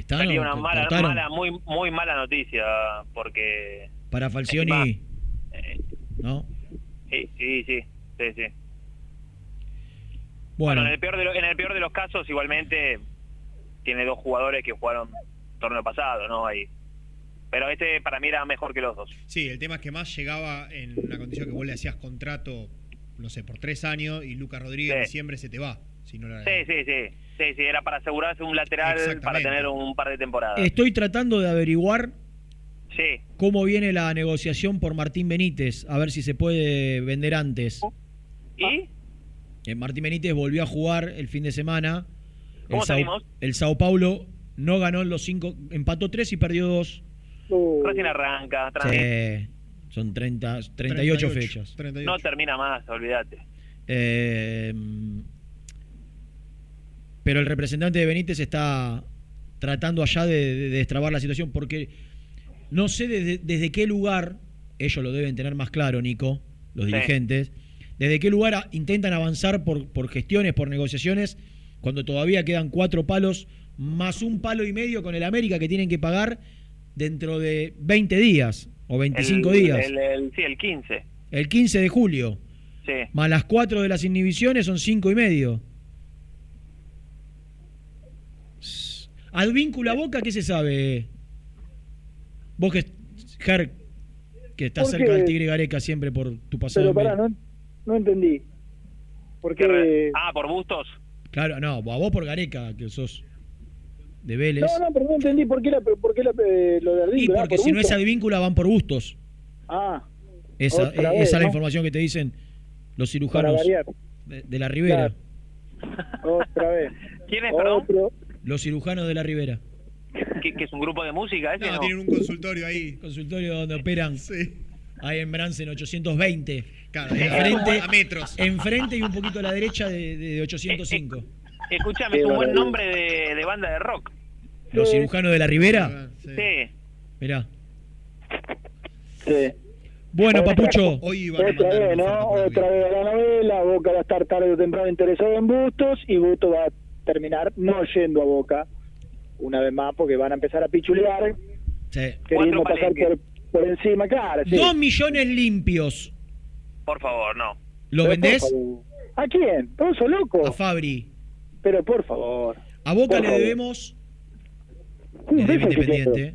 ¿Está una mala, mala, muy, muy mala noticia, porque... Para Falcioni, eh, ¿no? sí, sí, sí, sí, sí. Bueno, en el peor de lo- en el peor de los casos, igualmente, tiene dos jugadores que jugaron torneo pasado, ¿no? Ahí. Pero este para mí era mejor que los dos. Sí, el tema es que más llegaba en una condición que vos le hacías contrato, no sé, por tres años y Lucas Rodríguez en Sí. diciembre se te va. Si no la- Sí, sí, sí. Sí, sí, era para asegurarse un lateral para tener un par de temporadas. estoy tratando de averiguar Sí. cómo viene la negociación por Martín Benítez, a ver si se puede vender antes. ¿Y? Eh, Martín Benítez volvió a jugar el fin de semana. ¿Cómo el, Sao, salimos? el Sao Paulo no ganó en los cinco, empató tres y perdió dos. Recién arranca. Sí, son 30, 38, fechas. No termina más, olvídate. Eh, pero el representante de Benítez está tratando allá de, de destrabar la situación porque no sé desde, desde qué lugar, ellos lo deben tener más claro, Nico, los Sí. dirigentes, desde qué lugar a- intentan avanzar por, por gestiones, por negociaciones, cuando todavía quedan cuatro palos más un palo y medio con el América que tienen que pagar dentro de 20 días o 25 El- días. El, el- sí, el 15. el 15 de julio. Sí. Más las cuatro de las inhibiciones son cinco y medio. Advíncula Boca, ¿qué se sabe? Vos que, Ger, que estás ¿Por cerca del Tigre Gareca siempre por tu pasado. Pero pará, no, no entendí. Porque Ah, por Bustos. Claro, no, a vos por Gareca, que sos de Vélez. No, no, pero no entendí por qué, la, por qué la, eh, lo de y porque por si no es. Advíncula van por gustos. Ah, Esa, Otra esa vez, es la ¿no? información que te dicen Los cirujanos de, de la Ribera. Otra vez. ¿Quién es, perdón? Otro. Los cirujanos de la Ribera. ¿Que, que es un grupo de música ese? No, No, tienen un consultorio ahí. Consultorio donde operan. Ahí en Bransen 820. Claro, enfrente, a metros. Enfrente y un poquito a la derecha de, de 805. Escúchame, es un buen nombre de, de banda de rock. Los cirujanos de la Ribera. Sí. Mirá. Sí. Bueno, Papucho. Hoy Otra vez, ¿no? Otra vez la novela, Boca va a estar tarde o temprano interesado en Bustos y Bustos va a terminar no yendo a Boca una vez más porque van a empezar a pichulear Sí. queriendo pasar por, por encima, claro. sí. Dos millones limpios. Por favor, no. ¿Lo Pero, vendés? ¿A quién? ¿Todos son locos? A Fabri. Pero por favor. A Boca le favor. debemos. Le debe Independiente.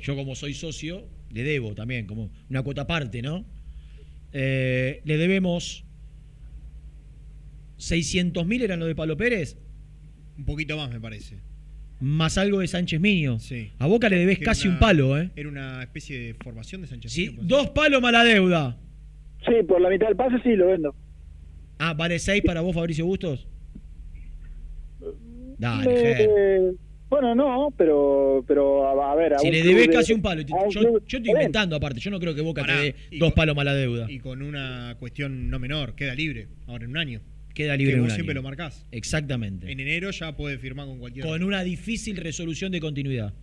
Yo como soy socio, le debo también, como una cuota aparte, ¿no? Eh, le debemos 600 mil eran lo de Pablo Pérez, Un poquito más, me parece. más algo de Sánchez Miño. Sí. A Boca le debes casi una- un palo, ¿eh? Era una especie de formación de Sánchez. Sí, Miño, pues. dos palos más la deuda. Sí, por la mitad del pase sí lo vendo. Ah, ¿vale 6 para vos, Fabricio Bustos? Dale, Eh, Ger. eh, bueno, no, pero, pero a, a ver. A Si le debes de- casi un palo. un Yo, club- yo estoy inventando aparte. Yo no creo que Boca Pará, te dé dos con- palos más la deuda. Y con una cuestión no menor, queda libre ahora en un año. Queda libre que vos un siempre año. lo marcás. Exactamente. En enero ya puede firmar con cualquier. Con una difícil resolución de continuidad.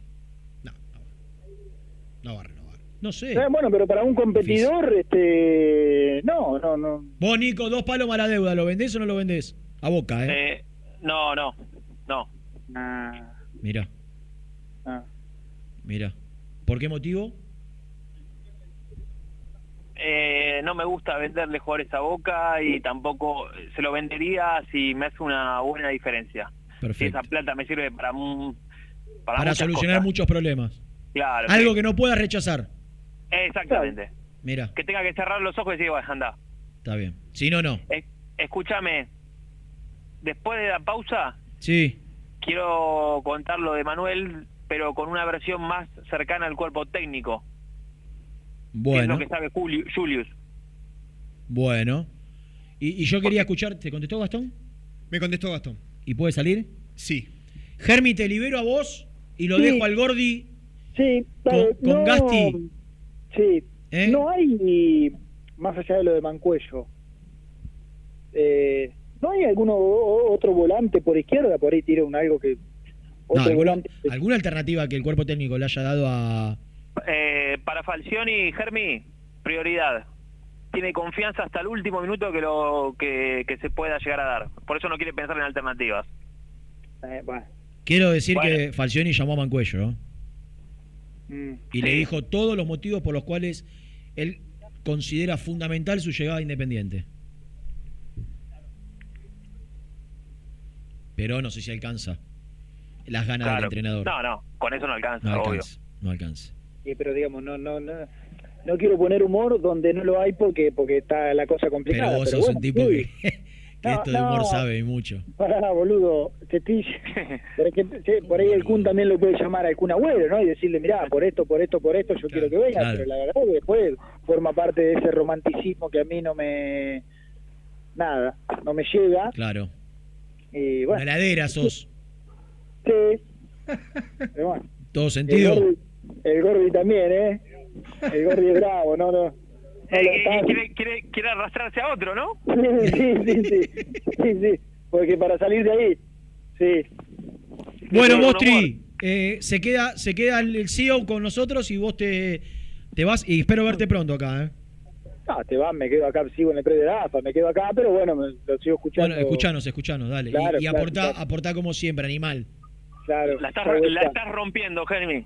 No va a renovar. No sé. Eh, bueno, pero para un competidor, este, no, no, no. Vos, Nico, dos palos más la deuda. ¿Lo vendés o no lo vendés? A Boca, ¿eh? Eh, no, no, no. Mirá, Ah. mirá. ¿Por qué motivo? Eh, no me gusta venderle jugadores a Boca y tampoco se lo vendería si me hace una buena diferencia. Si Perfecto. esa plata me sirve para para, Para solucionar cosas. muchos problemas. Claro. Algo sí. que no puedas rechazar. Exactamente. Mira, Que tenga que cerrar los ojos y decir, bueno, anda. está bien. Si no, no. Eh, escúchame, después de la pausa, Sí. quiero contar lo de Manuel, pero con una versión más cercana al cuerpo técnico, que es Bueno, lo que sabe Julio- Julius. bueno. Y, y yo quería escuchar. ¿Te contestó Gastón? Me contestó Gastón. ¿Y puede salir? Sí. Germi, te libero a vos y lo Sí. dejo al Gordi. Sí, Con- con Gasti. Sí. ¿Eh? No hay, más allá de lo de Mancuello, eh, ¿no hay alguno o- otro volante por izquierda? Por ahí tira un algo que... No, Otro ¿alguna, volante. ¿Alguna alternativa que el cuerpo técnico le haya dado a. Eh, para Falcioni, Germi, prioridad. Tiene confianza hasta el último minuto que lo que, que se pueda llegar a dar. Por eso no quiere pensar en alternativas. Eh, bueno. Quiero decir Bueno. que Falcioni llamó a Mancuello ¿no? Mm. y le dijo todos los motivos por los cuales él considera fundamental su llegada a Independiente. Pero no sé si alcanza las ganas del entrenador. No, no, con eso no alcanza, No obvio. alcanza, no alcanza. Sí, pero digamos, no, no, no, no quiero poner humor donde no lo hay porque porque está la cosa complicada. Pero vos sos bueno, un tipo que, que No, esto de humor no. sabe y mucho. Pará, boludo, te estoy... pero es que, sí, por ahí el Kun también lo puede llamar al Kun Agüero, ¿no? Y decirle, mirá, por esto, por esto, por esto, yo quiero que venga, claro. pero la verdad que después forma parte de ese romanticismo que a mí no me... Nada, no me llega. Claro. Y bueno, heladera sos. sí. Pero bueno, Todo sentido. El Gordi también, ¿eh? El Gordi es bravo, ¿no? no, no Eh, que quiere, quiere, quiere arrastrarse a otro, ¿no? Sí, sí, sí, sí, sí, porque para salir de ahí, sí. Bueno, Pero Mostri, eh, se queda, se queda el CEO con nosotros y vos te, te vas y espero verte pronto acá, ¿eh? No, te vas, me quedo acá, sigo en el pre de la AFA, me quedo acá, pero bueno, me, lo sigo escuchando. Bueno, escuchanos, escuchanos, dale. Y- Claro, y claro, aportá, claro. aportá como siempre, animal. Claro. La estás, la estás rompiendo, Germi.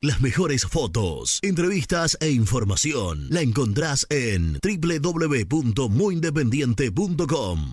Las mejores fotos, entrevistas e información la encontrás en www.muyindependiente.com.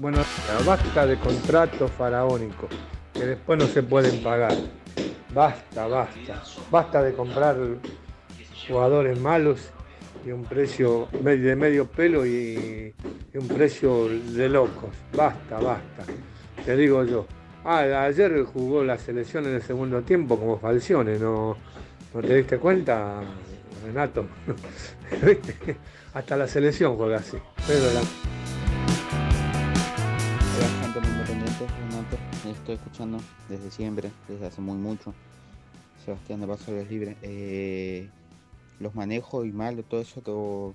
Bueno, basta de contratos faraónicos que después no se pueden pagar. Basta, basta. Basta de comprar jugadores malos y un precio de medio pelo y, un precio de locos. Basta, basta. Te digo yo. Ah, ayer jugó la selección en el segundo tiempo como Falcione, ¿no, ¿no te diste cuenta, Renato? Hasta la selección juega así. Escuchando desde siempre, desde hace muy mucho. Sebastián de Paso es libre. Eh, los manejos y mal, todo eso que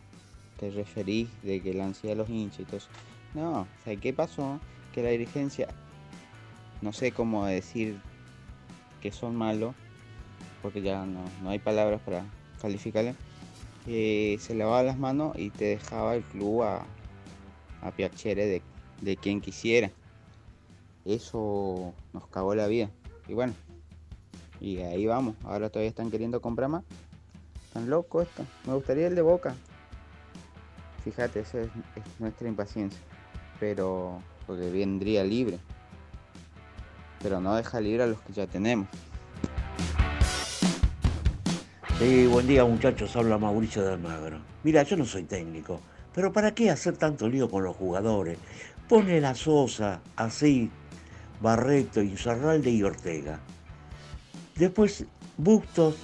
te referís de que la ansiedad de los hinchas y todo eso. No, ¿sabes qué pasó? Que la dirigencia, no sé cómo decir que son malos, porque ya no, no hay palabras para calificarle. eh, se lavaba las manos y te dejaba el club a, a piacere de, de quien quisiera. Eso nos cagó la vida. Y bueno, y ahí vamos. Ahora todavía están queriendo comprar más. Están locos esto. Me gustaría el de Boca. Fíjate, eso es, es nuestra impaciencia. Pero, porque vendría libre. Pero no deja libre a los que ya tenemos. Sí, buen día muchachos, habla Mauricio de Almagro. Mira, yo no soy técnico, pero ¿para qué hacer tanto lío con los jugadores? Pone la Sosa, así, Barreto, Inzarralde y Ortega. Después Bustos,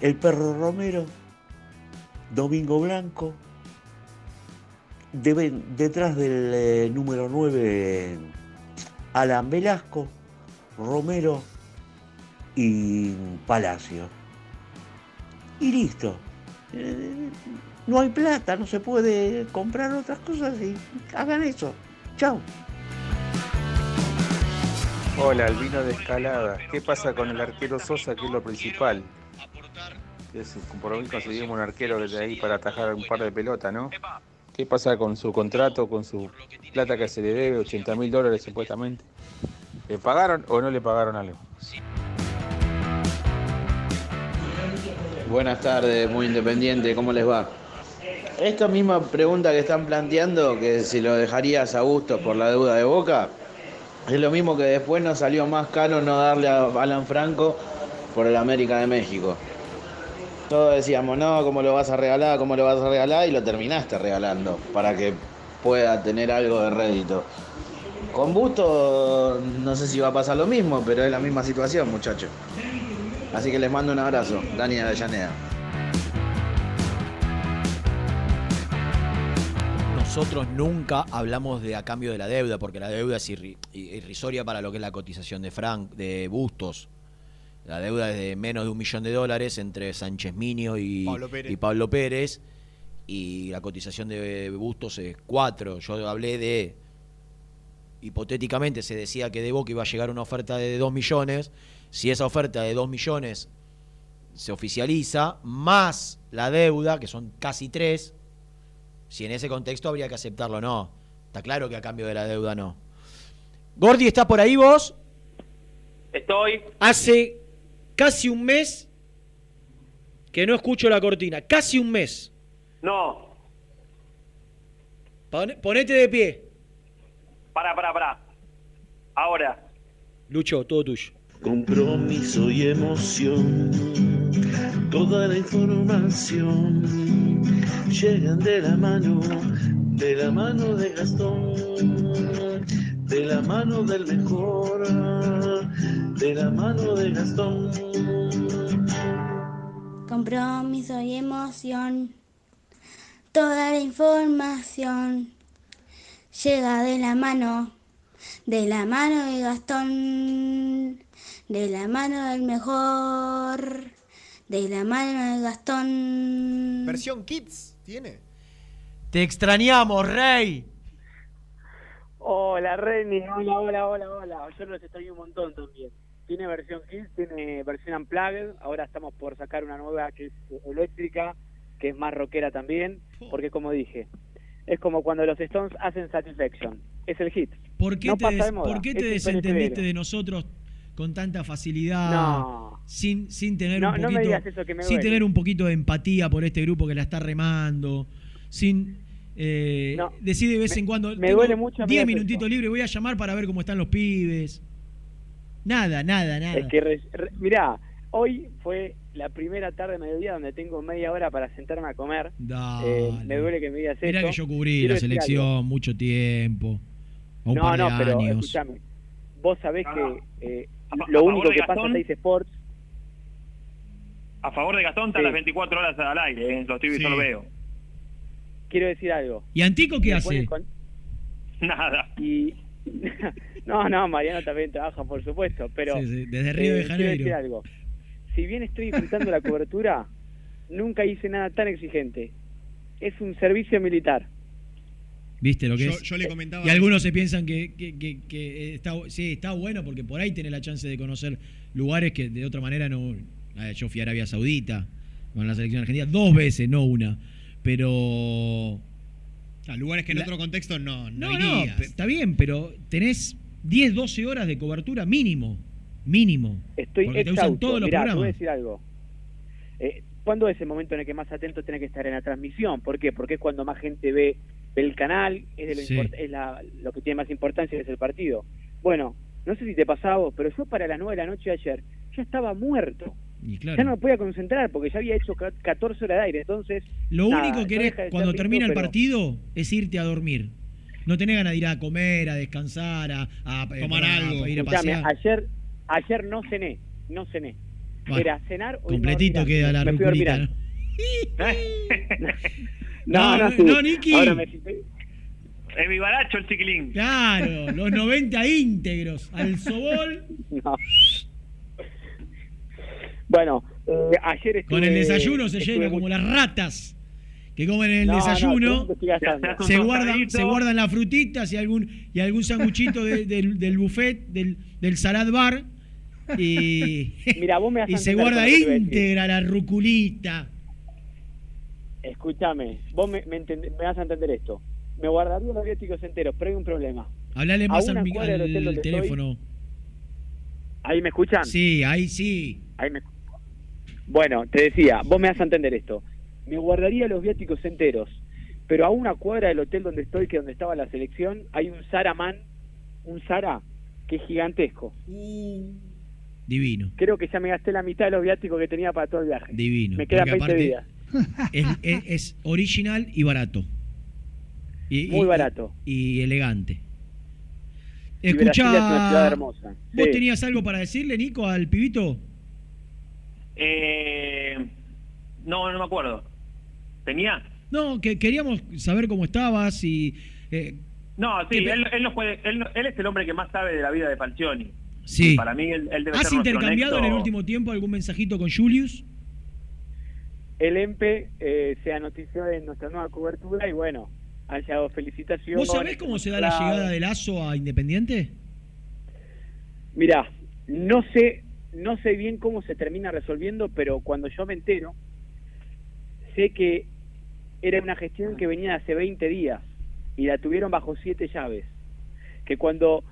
el perro Romero, Domingo Blanco, detrás del eh, número 9, Alan Velasco, Romero y Palacio. Y listo. Eh, no hay plata, no se puede comprar otras cosas y hagan eso. Chao. Hola, el vino de escalada. ¿Qué pasa con el arquero Sosa, que es lo principal? Por lo menos conseguimos un arquero desde ahí para atajar un par de pelotas, ¿no? ¿Qué pasa con su contrato, con su plata que se le debe, 80 mil dólares supuestamente? ¿Le pagaron o no le pagaron algo? Buenas tardes, muy independiente, ¿cómo les va? Esta misma pregunta que están planteando, que si lo dejarías a gusto por la deuda de Boca, es lo mismo que después nos salió más caro no darle a Alan Franco por el América de México. Todos decíamos, no, ¿cómo lo vas a regalar? ¿Cómo lo vas a regalar? Y lo terminaste regalando para que pueda tener algo de rédito. Con Busto no sé si va a pasar lo mismo, pero es la misma situación, muchachos. Así que les mando un abrazo. Dani Avellaneda. Nosotros nunca hablamos de a cambio de la deuda, porque la deuda es irri- irrisoria para lo que es la cotización de Frank, de Bustos. La deuda es de menos de un millón de dólares entre Sánchez Minio y Pablo Pérez. y Pablo Pérez. Y la cotización de Bustos es cuatro. Yo hablé de. Hipotéticamente se decía que de Boca iba a llegar una oferta de 2 millones. Si esa oferta de 2 millones se oficializa, más la deuda, que son casi 3, si en ese contexto habría que aceptarlo o no. Está claro que a cambio de la deuda no. Gordi, ¿estás por ahí vos? Estoy. Hace casi un mes que no escucho la cortina. Casi un mes. No, Pon- Ponete de pie. pará, pará, pará. Ahora, Lucho, todo tuyo. compromiso y emoción. Toda la información llegan de la mano, de la mano de Gastón, de la mano del mejor, de la mano de Gastón. compromiso y emoción. Toda la información llega de la mano, de la mano de Gastón, de la mano del mejor, de la mano de Gastón. Versión Kids tiene. Te extrañamos, Rey. Hola, Reni. Hola, hola, hola, hola. Yo los extraño un montón también. Tiene versión Kids, tiene versión Unplugged. Ahora estamos por sacar una nueva que es eléctrica, que es más rockera también. Porque, como dije, es como cuando los Stones hacen Satisfaction. Es el hit. ¿Por qué No te, pasa des- de moda, por qué te desentendiste de nosotros con tanta facilidad? No. Sin, sin tener No, un no me poquito, digas eso que me sin tener un poquito de empatía por este grupo que la está remando, sin eh, No, decir de vez me- en cuando me tengo duele mucho a mí 10 hacer minutitos libres, voy a llamar para ver cómo están los pibes. Nada, nada, nada. Es que, re- re- mirá, hoy fue la primera tarde de mediodía donde tengo media hora para sentarme a comer. Dale. Eh, me duele que me digas Mirá esto. que yo cubrí Quiero la selección algo. mucho tiempo. un No, par de no, pero años. escúchame. Vos sabés que eh, lo a único favor de que pasa Gastón. en Teis Sports A favor de Gastón están Sí. las 24 horas al aire, ¿eh? lo estoy yo lo veo. quiero decir algo. ¿Y Antico qué hace? con- Nada. Y no, no, Mariano también trabaja, por supuesto, pero Sí, sí, desde Río de quiero Janeiro. decir algo. Si bien estoy disfrutando la cobertura, nunca hice nada tan exigente. Es un servicio militar. ¿Viste lo que Yo- es? yo le comentaba- Y algunos se piensan que, que- que- que está, sí, está bueno porque por ahí tenés la chance de conocer lugares que de otra manera no. eh, Yo fui a Arabia Saudita con la selección argentina dos veces, no una. Pero. A lugares que en La- otro contexto no, no, irías. está bien, pero tenés 10, 12 horas de cobertura mínimo. Mínimo. Estoy Porque te usan todos los Mirá, te voy a programas. decir algo. Eh, ¿Cuándo es el momento en el que más atento tenés que estar en la transmisión? ¿Por qué? Porque es cuando más gente ve, ve el canal, es, de lo, Sí. es la- lo que tiene más importancia, que es el partido. Bueno, no sé si te pasaba vos, pero yo para las 9 de la noche de ayer, yo estaba muerto. Y claro. Ya no me podía concentrar porque ya había hecho ca- 14 horas de aire, entonces... Lo nada, único que ser cuando termina el pero- partido es irte a dormir. No tenés ganas de ir a comer, a descansar, a, a- Tomar a- algo. a ir a Escuchame, pasear. ayer, ayer no cené, no cené. Bueno, Era cenar o Completito dormir queda la Me. ¿no? No, no, No, sí. no, Niki. Ahora me- Es mi baracho el chiquilín. Claro, los 90 íntegros. Al sobol. No. Bueno, eh, ayer estuve... Con el desayuno se llena como las ratas que comen en el No, no, desayuno. se guardan, se guardan las frutitas y algún y algún sanguchito de- del, del buffet, del, del salad bar. Y, Mira, vos me y se guarda íntegra la ruculita. Escúchame, vos me, me, entend- me vas a entender esto. Me guardaría los viáticos enteros, pero hay un problema. Hablale más al, al estoy- teléfono. ¿Ahí me escuchan? Sí, ahí sí. Ahí me... Bueno, te decía, vos me vas a entender esto. Me guardaría los viáticos enteros, pero a una cuadra del hotel donde estoy, que donde estaba la selección, hay un Zara Man, un Zara, que es gigantesco. Divino, Creo que ya me gasté la mitad de los viáticos que tenía para todo el viaje. divino. Me Porque 20 aparte días. Es, es- es original y barato. Y- Muy y- barato. Y, elegante. Y Brasil es una ciudad Escucha, hermosa. ¿vos Sí. tenías algo para decirle, Nico, al pibito? Eh, no, no me acuerdo. ¿Tenía? No, que queríamos saber cómo estabas y... eh, No, sí, ¿Qué- él, él, no puede, él, no- él es el hombre que más sabe de la vida de Falcioni. Sí. Para mí, él, él debe ¿Has ser intercambiado en el último tiempo algún mensajito con Julius? El EMPE eh, se anotició en nuestra nueva cobertura y bueno, han llegado felicitaciones. ¿Vos sabés cómo se da la llegada de Lazo a Independiente? Mirá, no sé, no sé bien cómo se termina resolviendo, pero cuando yo me entero, sé que era una gestión que venía de hace 20 días y la tuvieron bajo siete llaves. Que cuando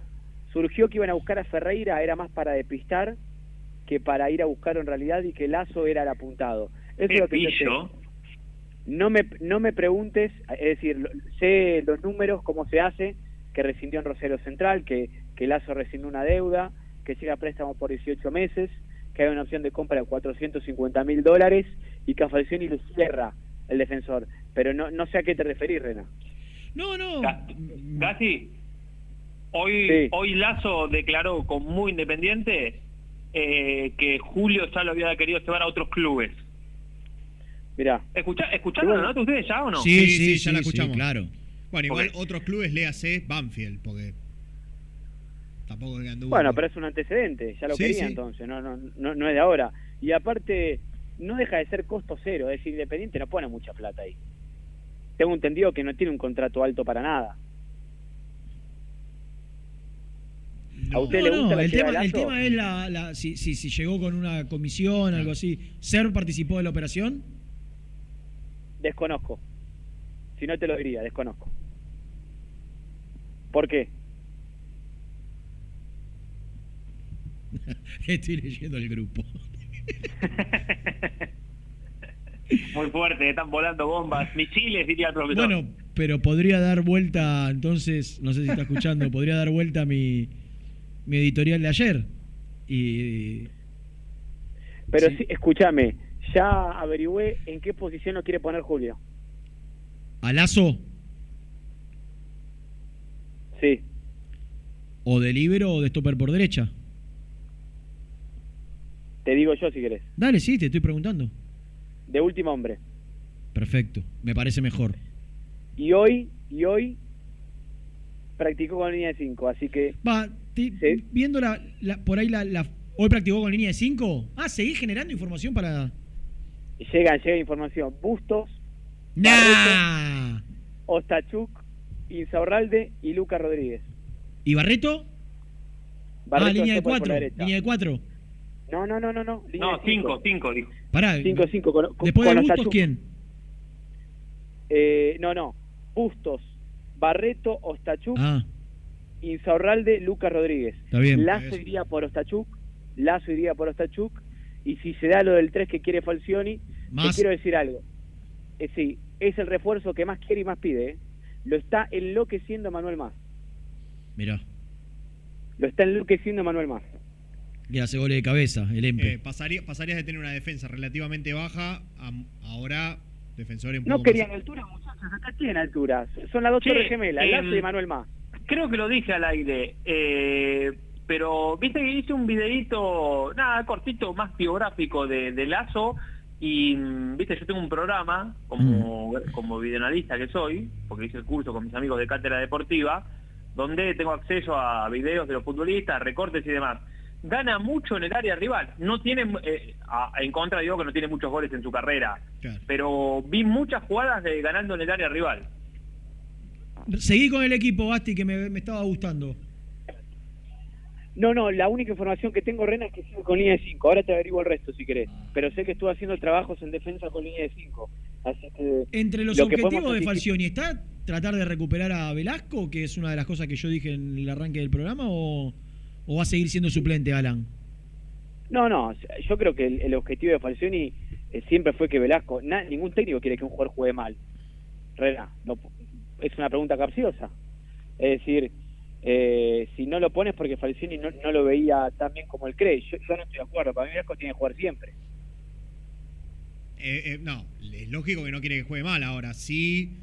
surgió que iban a buscar a Ferreira era más para despistar que para ir a buscar en realidad y que Lazo era el apuntado. Eso es lo que yo. No me, no me preguntes, es decir, lo- sé los números, cómo se hace, que rescindió en Rosario Central, que, que Lazo rescindió una deuda, que llega a préstamo por 18 meses, que hay una opción de compra de 450 mil dólares y que a Falcioni le cierra el defensor. Pero no, no sé a qué te referís, Rena. No, no. Gasti, hoy, hoy Lazo declaró con muy independiente eh, que Julio ya lo había querido llevar a otros clubes. Mirá. Escucha, ¿Escucharon la nota ustedes ya o no? Sí, sí, sí, sí, ya la sí, escuchamos. claro. Bueno, igual otros clubes, léase Banfield, porque tampoco que anduvo. Bueno, pero es un antecedente, ya lo Sí, quería sí. entonces, no, no, no, no es de ahora. Y aparte, no deja de ser costo cero, es decir, Independiente no pone mucha plata ahí. Tengo entendido que no tiene un contrato alto para nada. ¿A usted No, le no, gusta la el tema, el es la, la- si, si, si llegó con una comisión, algo así. ¿Ser participó de la operación? Desconozco. Si no te lo diría, desconozco. ¿Por qué? Estoy leyendo el grupo. Muy fuerte, están volando bombas, misiles, diría el profesor. Bueno, pero podría dar vuelta, entonces, no sé si está escuchando, podría dar vuelta mi, mi editorial de ayer. Y Pero Sí. sí, escúchame, ya averigüé en qué posición lo quiere poner Julio. a Lazo, Sí, o de libero o de stopper por derecha. te digo yo si querés. Dale, sí, te estoy preguntando. De último hombre. Perfecto, me parece mejor. Y hoy, y hoy practicó con línea de 5, así que Va, te- viendo la, la- por ahí la, la- Hoy practicó con línea de 5. Ah, seguís generando información para. Llega, llega información. Bustos, ¡Nah! Ostachuk, Insaurralde y Lucas Rodríguez. ¿Y Barreto? Barreto ah, línea de está por la 4. derecha. Línea de 4. No, no, no, no, no. línea No, de cinco. 5, 5, dijo. Pará. 5, 5. Con, con- Después de Bustos, Ostachuk. ¿quién? Eh, no, no. Bustos, Barreto, Ostachuk, Ah, Insaurralde, Lucas Rodríguez. Está bien. Lazo iría por Ostachuk, Lazo iría por Ostachuk, y si se da lo del 3 que quiere Falcioni, Más- te quiero decir algo. Eh, sí, es el refuerzo que más quiere y más pide. ¿eh? Lo está enloqueciendo Manuel Más. mirá. Lo está enloqueciendo Manuel Más. Que hace goles de cabeza, el Empe. Eh, pasaría, pasarías de tener una defensa relativamente baja a ahora defensores un No querían más- altura, muchachos, acá tienen altura. Son las dos torres gemelas, Lazo em, y Manuel Más. Creo que lo dije al aire, eh, pero viste que hice un videito, nada, cortito, más biográfico de, de Lazo, y mm, viste, yo tengo un programa, como, como videoanalista que soy, porque hice el curso con mis amigos de Cátedra Deportiva, donde tengo acceso a videos de los futbolistas, recortes y demás. Gana mucho en el área rival, no tiene, eh, a- en contra digo que no tiene muchos goles en su carrera, pero vi muchas jugadas de ganando en el área rival. Seguí con el equipo, Basti, que me, me estaba gustando. No, no, la única información que tengo, Rena, es que sigue con línea de 5. Ahora te averiguo el resto si querés. Pero sé que estuvo haciendo trabajos en defensa con línea de 5. Así que. Entre los lo objetivos de Falcioni, ¿está tratar de recuperar a Velasco, que es una de las cosas que yo dije en el arranque del programa, o, o va a seguir siendo suplente, Alan? No, no, yo creo que el, el objetivo de Falcioni eh, siempre fue que Velasco. na- ningún técnico quiere que un jugador juegue mal. Rena, no, es una pregunta capciosa. Es decir, eh, si no lo pones porque Falcioni no, no lo veía tan bien como él cree. Yo, yo no estoy de acuerdo. Para mí, Velasco tiene que jugar siempre. Eh, eh, no, es lógico que no quiere que juegue mal ahora. Sí,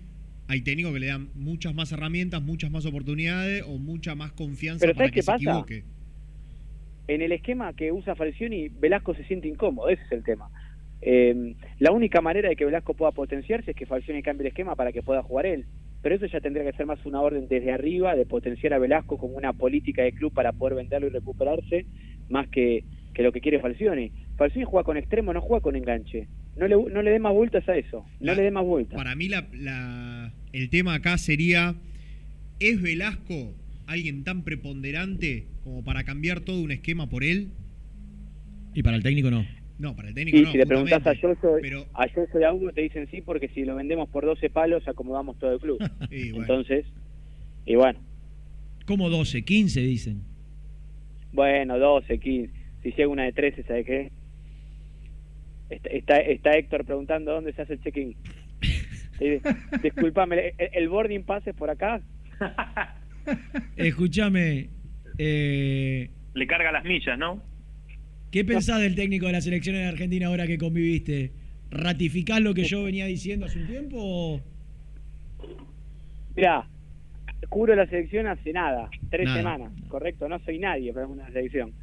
hay técnicos que le dan muchas más herramientas, muchas más oportunidades o mucha más confianza Pero para ¿sabes que qué se pasa? equivoque. en el esquema que usa Falcioni, Velasco se siente incómodo, ese es el tema. Eh, la única manera de que Velasco pueda potenciarse es que Falcioni cambie el esquema para que pueda jugar él. Pero eso ya tendría que ser más una orden desde arriba de potenciar a Velasco como una política de club para poder venderlo y recuperarse, más que, que lo que quiere Falcioni. Falcioni juega con extremo, no juega con enganche. No le, no le dé más vueltas a eso, no La- le dé más vueltas. Para mí la, la- el tema acá sería, ¿es Velasco alguien tan preponderante como para cambiar todo un esquema por él? Y para el técnico no. No, para el técnico Y no. si le preguntás a. Yoso, Pero- a Yoso y a Hugo te dicen sí porque si lo vendemos por 12 palos acomodamos todo el club. Y bueno. Entonces, y bueno, Como 12, 15 dicen. bueno, 12, 15. Si llega una de 13, ¿sabe qué? Está, está, está Héctor preguntando dónde se hace el check-in. Disculpame, ¿el, el boarding pass es por acá? Escúchame, eh, le carga las millas, ¿no? ¿Qué pensás del técnico de la selección de Argentina ahora que conviviste? ¿Ratificás lo que yo venía diciendo hace un tiempo o...? Mirá, cubro la selección hace nada, tres Nada. semanas, correcto, no soy nadie para una selección.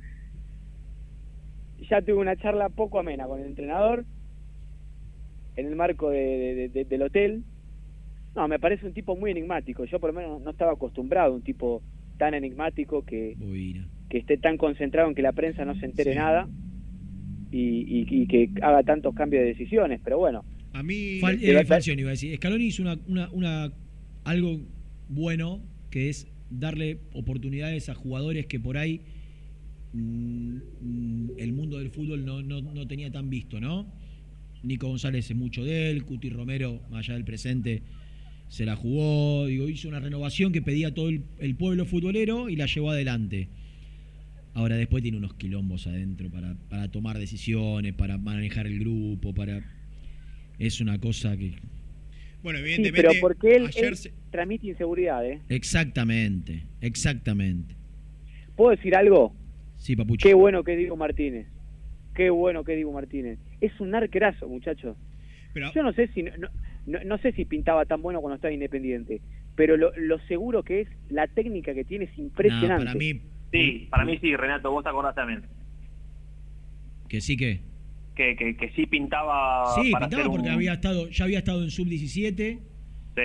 Ya tuve una charla poco amena con el entrenador en el marco de- de- de- del hotel. No, me parece un tipo muy enigmático. Yo por lo menos no estaba acostumbrado a un tipo tan enigmático que, que esté tan concentrado en que la prensa no se entere nada y, y- y que haga tantos cambios de decisiones. Pero bueno, A mí. Fal- eh, Falcioni iba a decir. Scaloni hizo una, una, una- algo bueno que es darle oportunidades a jugadores que por ahí mm, el mundo del fútbol no, no, no tenía tan visto, ¿no? Nico González es mucho de él, Cuti Romero, más allá del presente, se la jugó, digo, hizo una renovación que pedía todo el, el pueblo futbolero y la llevó adelante. Ahora después tiene unos quilombos adentro para, para tomar decisiones, para manejar el grupo, para... Es una cosa que... Bueno, sí, evidentemente. pero porque él, ayer él se- transmite inseguridad, ¿eh? Exactamente, exactamente. ¿Puedo decir algo? Sí, papucho. Qué bueno que es Diego Martínez. Qué bueno que es Diego Martínez. Es un arquerazo, muchachos. Yo no sé si no, no- no sé si pintaba tan bueno cuando estaba independiente, pero lo, lo seguro que es, la técnica que tiene es impresionante. para mí, Sí, para mí sí, Renato, vos te acordás también. que sí que... Que, que, que sí pintaba. Sí, para pintaba porque un- había estado, ya había estado en sub-17. Sí,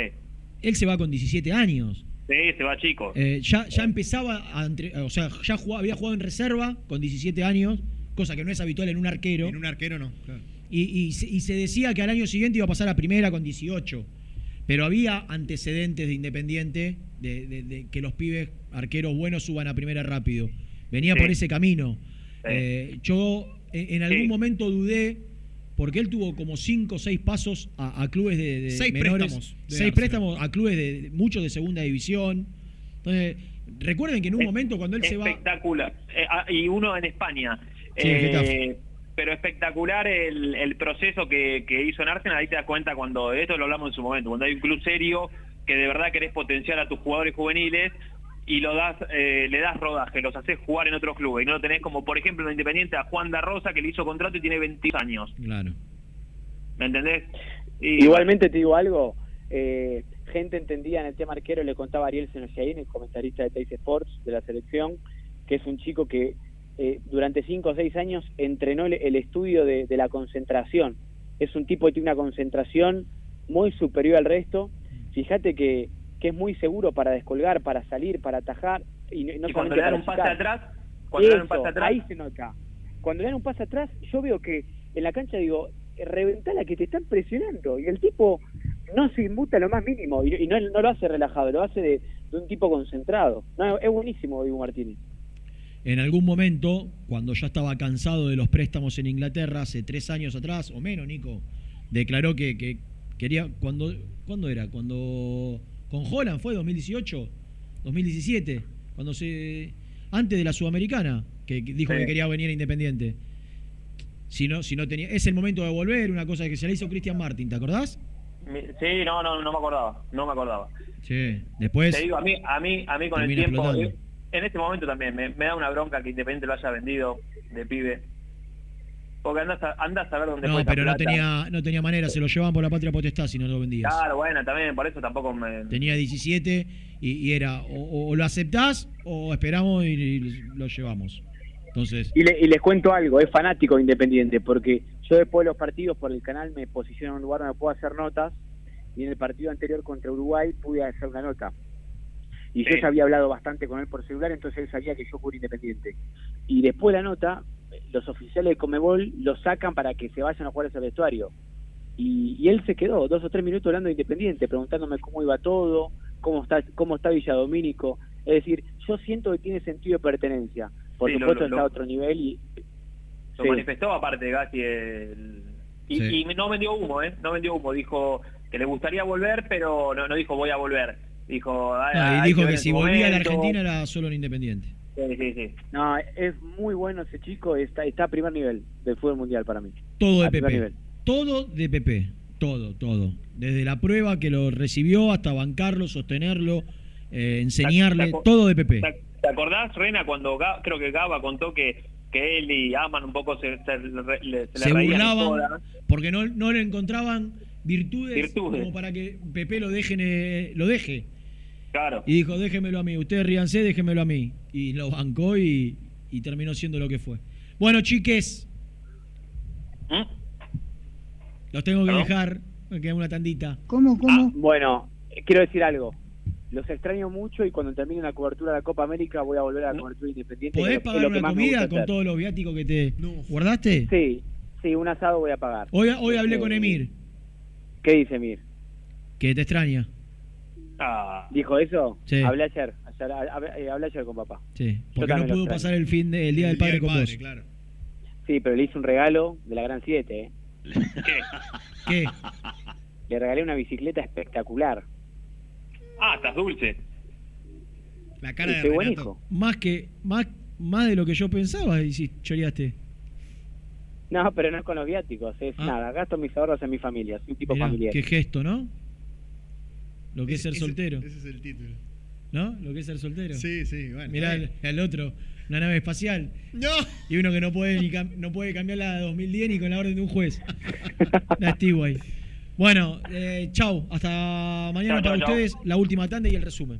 Él se va con 17 años. sí, se va chico. Eh, ya, ya empezaba a entre- o sea, ya jugaba- había jugado en reserva con 17 años, cosa que no es habitual en un arquero. En un arquero no. claro. Y, y y se decía que al año siguiente iba a pasar a primera con 18. Pero había antecedentes de Independiente de, de- de que los pibes arqueros buenos suban a primera rápido. Venía Sí. por ese camino. Sí. Eh, yo en, en algún Sí. momento dudé, porque él tuvo como 5 o 6 pasos a, a clubes de, de Seis menores. préstamos de seis Arsenal. préstamos a clubes de, de- muchos de segunda división. Entonces, recuerden que en un Es- momento cuando él se va. Espectacular. Eh, ah, y uno en España. Eh, pero espectacular el, el proceso que, que hizo en Arsenal. Ahí te das cuenta cuando, esto lo hablamos en su momento, cuando hay un club serio que de verdad querés potenciar a tus jugadores juveniles y lo das, eh, le das rodaje, los haces jugar en otros clubes. Y no lo tenés como, por ejemplo, en Independiente a Juan da Rosa que le hizo contrato y tiene 22 años. Claro. ¿Me entendés? Y- Igualmente te digo algo, eh, gente entendida en el tema arquero, le contaba a Ariel Senoyain, el comentarista de Teis Sports de la selección, que es un chico que eh, durante 5 o 6 años entrenó el, el estudio de, de la concentración. Es un tipo que tiene una concentración muy superior al resto. Fíjate que, que es muy seguro para descolgar, para salir, para atajar. Y, no- no y cuando solamente le dan un pase atrás, cuando le dan un Eso, pase atrás, ahí se nota. Cuando le dan un pase atrás, yo veo que en la cancha digo, reventala que te están presionando. Y el tipo no se inmuta lo más mínimo. Y, y no, no lo hace relajado, lo hace de, de un tipo concentrado. No, es buenísimo Diego Martínez. En algún momento, cuando ya estaba cansado de los préstamos en Inglaterra, hace tres años atrás, o menos, Nico, declaró que, que quería. cuando ¿Cuándo era? Cuando. Con Holland fue 2018, 2017, cuando se. Antes de la Sudamericana, que dijo Sí. que quería venir a Independiente. Si no, si no tenía. Es el momento de volver, una cosa que se le hizo Cristian Martin, ¿te acordás? sí, no, no, no me acordaba, no me acordaba. Sí. Después. Te digo, a mí, a mí, a mí con el tiempo, explotando. eh, en este momento también, me, me da una bronca que Independiente lo haya vendido de pibe. Porque andás a, andás a ver dónde No, pero no plata. tenía, no tenía manera, se lo llevaban por la patria potestad si no lo vendías. Claro, bueno, también, por eso tampoco me... Tenía 17 y, y era o, o lo aceptás o esperamos y, y lo llevamos. Entonces, Y, le- y les cuento algo, es fanático de Independiente, porque yo después de los partidos por el canal me posiciono en un lugar donde puedo hacer notas, y en el partido anterior contra Uruguay pude hacer una nota. Y yo ya había hablado bastante con él por celular, entonces él sabía que yo cubrí Independiente. Y después de la nota, los oficiales de Comebol lo sacan para que se vayan a jugar ese vestuario. Y, y él se quedó dos o tres minutos hablando de Independiente, preguntándome cómo iba todo, cómo está, cómo está Villadomínico. Es decir, yo siento que tiene sentido de pertenencia. Por Sí, lo- supuesto lo- está a otro nivel y... Lo Sí. manifestó aparte Gatti el... y, Sí. y no vendió humo, ¿eh? No vendió humo, dijo que le gustaría volver, pero no, no dijo voy a volver. Dijo, "Ay, no, hay y dijo que si volvía a la momento". Argentina era solo en Independiente. Sí, sí, sí. No, es muy bueno ese chico, está, está a primer nivel del fútbol mundial para mí. Todo de A PP. Todo de PP. Todo, todo. Desde la prueba que lo recibió hasta bancarlo, sostenerlo, eh, enseñarle, Te todo de PP. ¿Te, ¿Te acordás, Rena, cuando creo que Gaba contó que, que él y Aman un poco se, se, le- le- se Se burlaban porque no, no le encontraban virtudes, Virtudes. como para que Pepe lo, dejen, eh, lo deje. Claro. Y dijo, déjemelo a mí, ustedes ríanse, déjemelo a mí. Y lo bancó y, y terminó siendo lo que fue. Bueno, chiques. Los tengo que dejar. Me queda una tandita. ¿Cómo, cómo? bueno, quiero decir algo. Los extraño mucho y cuando termine la cobertura de la Copa América voy a volver a la cobertura independiente. ¿Podés pagar lo una comida con hacer. todos los viáticos que te guardaste? Sí, sí, un asado voy a pagar. Hoy, hoy hablé con Emir, ¿Qué dice Emir? que te extraña. ¿Dijo eso? Sí. Hablé ayer. ayer eh, hablé ayer con papá. Sí, porque no pudo pasar el fin de- el día del padre con vos. Sí, pero le hice un regalo de la Gran 7. ¿eh? ¿Qué? Le regalé una bicicleta espectacular. Ah, estás dulce. La cara de Renato. hijo. Más que más, más de lo que yo pensaba, y si choreaste. No, pero no es con los viáticos. Es Ah. nada, gasto mis ahorros en mi familia. Soy un tipo Mirá, familiar. qué gesto, ¿no? Lo que es ser Ese- soltero. Ese es el título. ¿No? Lo que es ser soltero. Sí, sí, bueno. Mirá al otro, una nave espacial. ¡No! Y uno que no puede ni cam- no puede cambiar la de 2010 ni con la orden de un juez. La Steway. Bueno, eh, chau. Hasta mañana Chau, para chau, chau. ustedes. La última tanda y el resumen.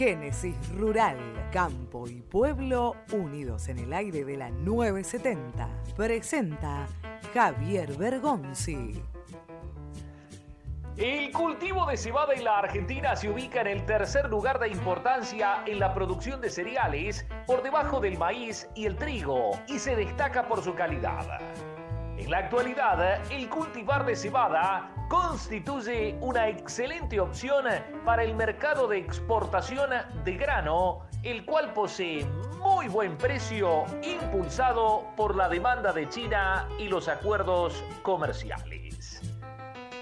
Génesis Rural, Campo y Pueblo unidos en el aire de la 970. Presenta Javier Bergonzi. El cultivo de cebada en la Argentina se ubica en el tercer lugar de importancia en la producción de cereales, por debajo del maíz y el trigo, y se destaca por su calidad. En la actualidad, el cultivar de cebada constituye una excelente opción para el mercado de exportación de grano, el cual posee muy buen precio impulsado por la demanda de China y los acuerdos comerciales.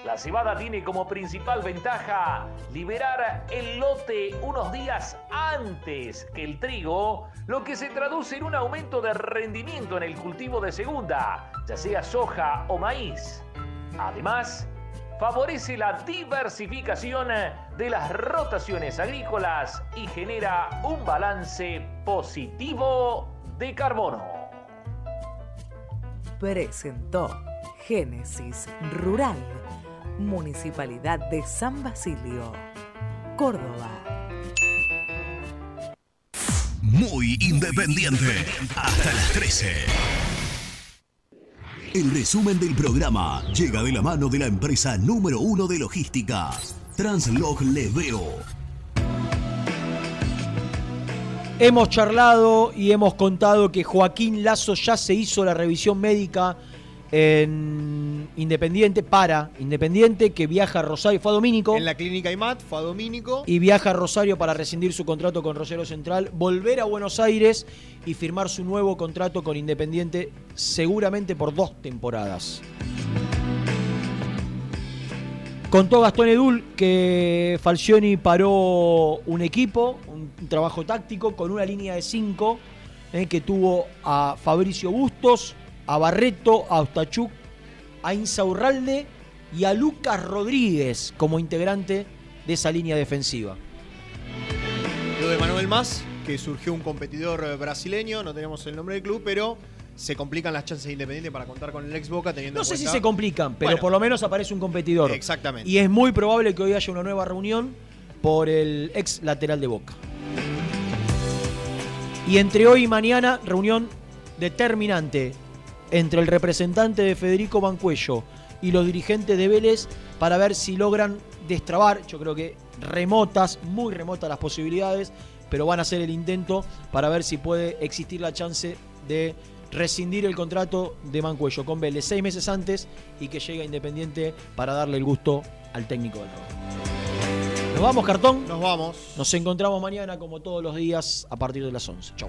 La cebada tiene como principal ventaja liberar el lote unos días antes que el trigo, lo que se traduce en un aumento de rendimiento en el cultivo de segunda, ya sea soja o maíz. Además, favorece la diversificación de las rotaciones agrícolas y genera un balance positivo de carbono. Presentó Génesis Rural, Municipalidad de San Basilio, Córdoba. Muy independiente. Hasta las 13. El resumen del programa llega de la mano de la empresa número uno de logística, Translog Leveo. Hemos charlado y hemos contado que Joaquín Lazo ya se hizo la revisión médica en Independiente, para Independiente, que viaja a Rosario, fue a Domínico. En la clínica IMAT, fue a Domínico. Y viaja a Rosario para rescindir su contrato con Rosario Central, volver a Buenos Aires y firmar su nuevo contrato con Independiente, seguramente por dos temporadas. Contó Gastón Edul que Falcioni paró un equipo, un trabajo táctico, con una línea de cinco eh, que tuvo a Fabricio Bustos, a Barreto, a Ostachuk, a Insaurralde y a Lucas Rodríguez como integrante de esa línea defensiva. Lo de Manuel Más, que surgió un competidor eh, brasileño, no tenemos el nombre del club, pero se complican las chances de Independiente para contar con el ex Boca teniendo No sé si se complican, pero Bueno, por lo menos aparece un competidor. Exactamente. Y es muy probable que hoy haya una nueva reunión por el ex lateral de Boca. Y entre hoy y mañana, reunión determinante entre el representante de Federico Bancuello y los dirigentes de Vélez para ver si logran destrabar, yo creo que remotas, muy remotas las posibilidades, pero van a hacer el intento para ver si puede existir la chance de rescindir el contrato de Mancuello con Vélez seis meses antes y que llegue a Independiente para darle el gusto al técnico del. Nos vamos, cartón. Nos vamos. Nos encontramos mañana como todos los días a partir de las 11. Chau.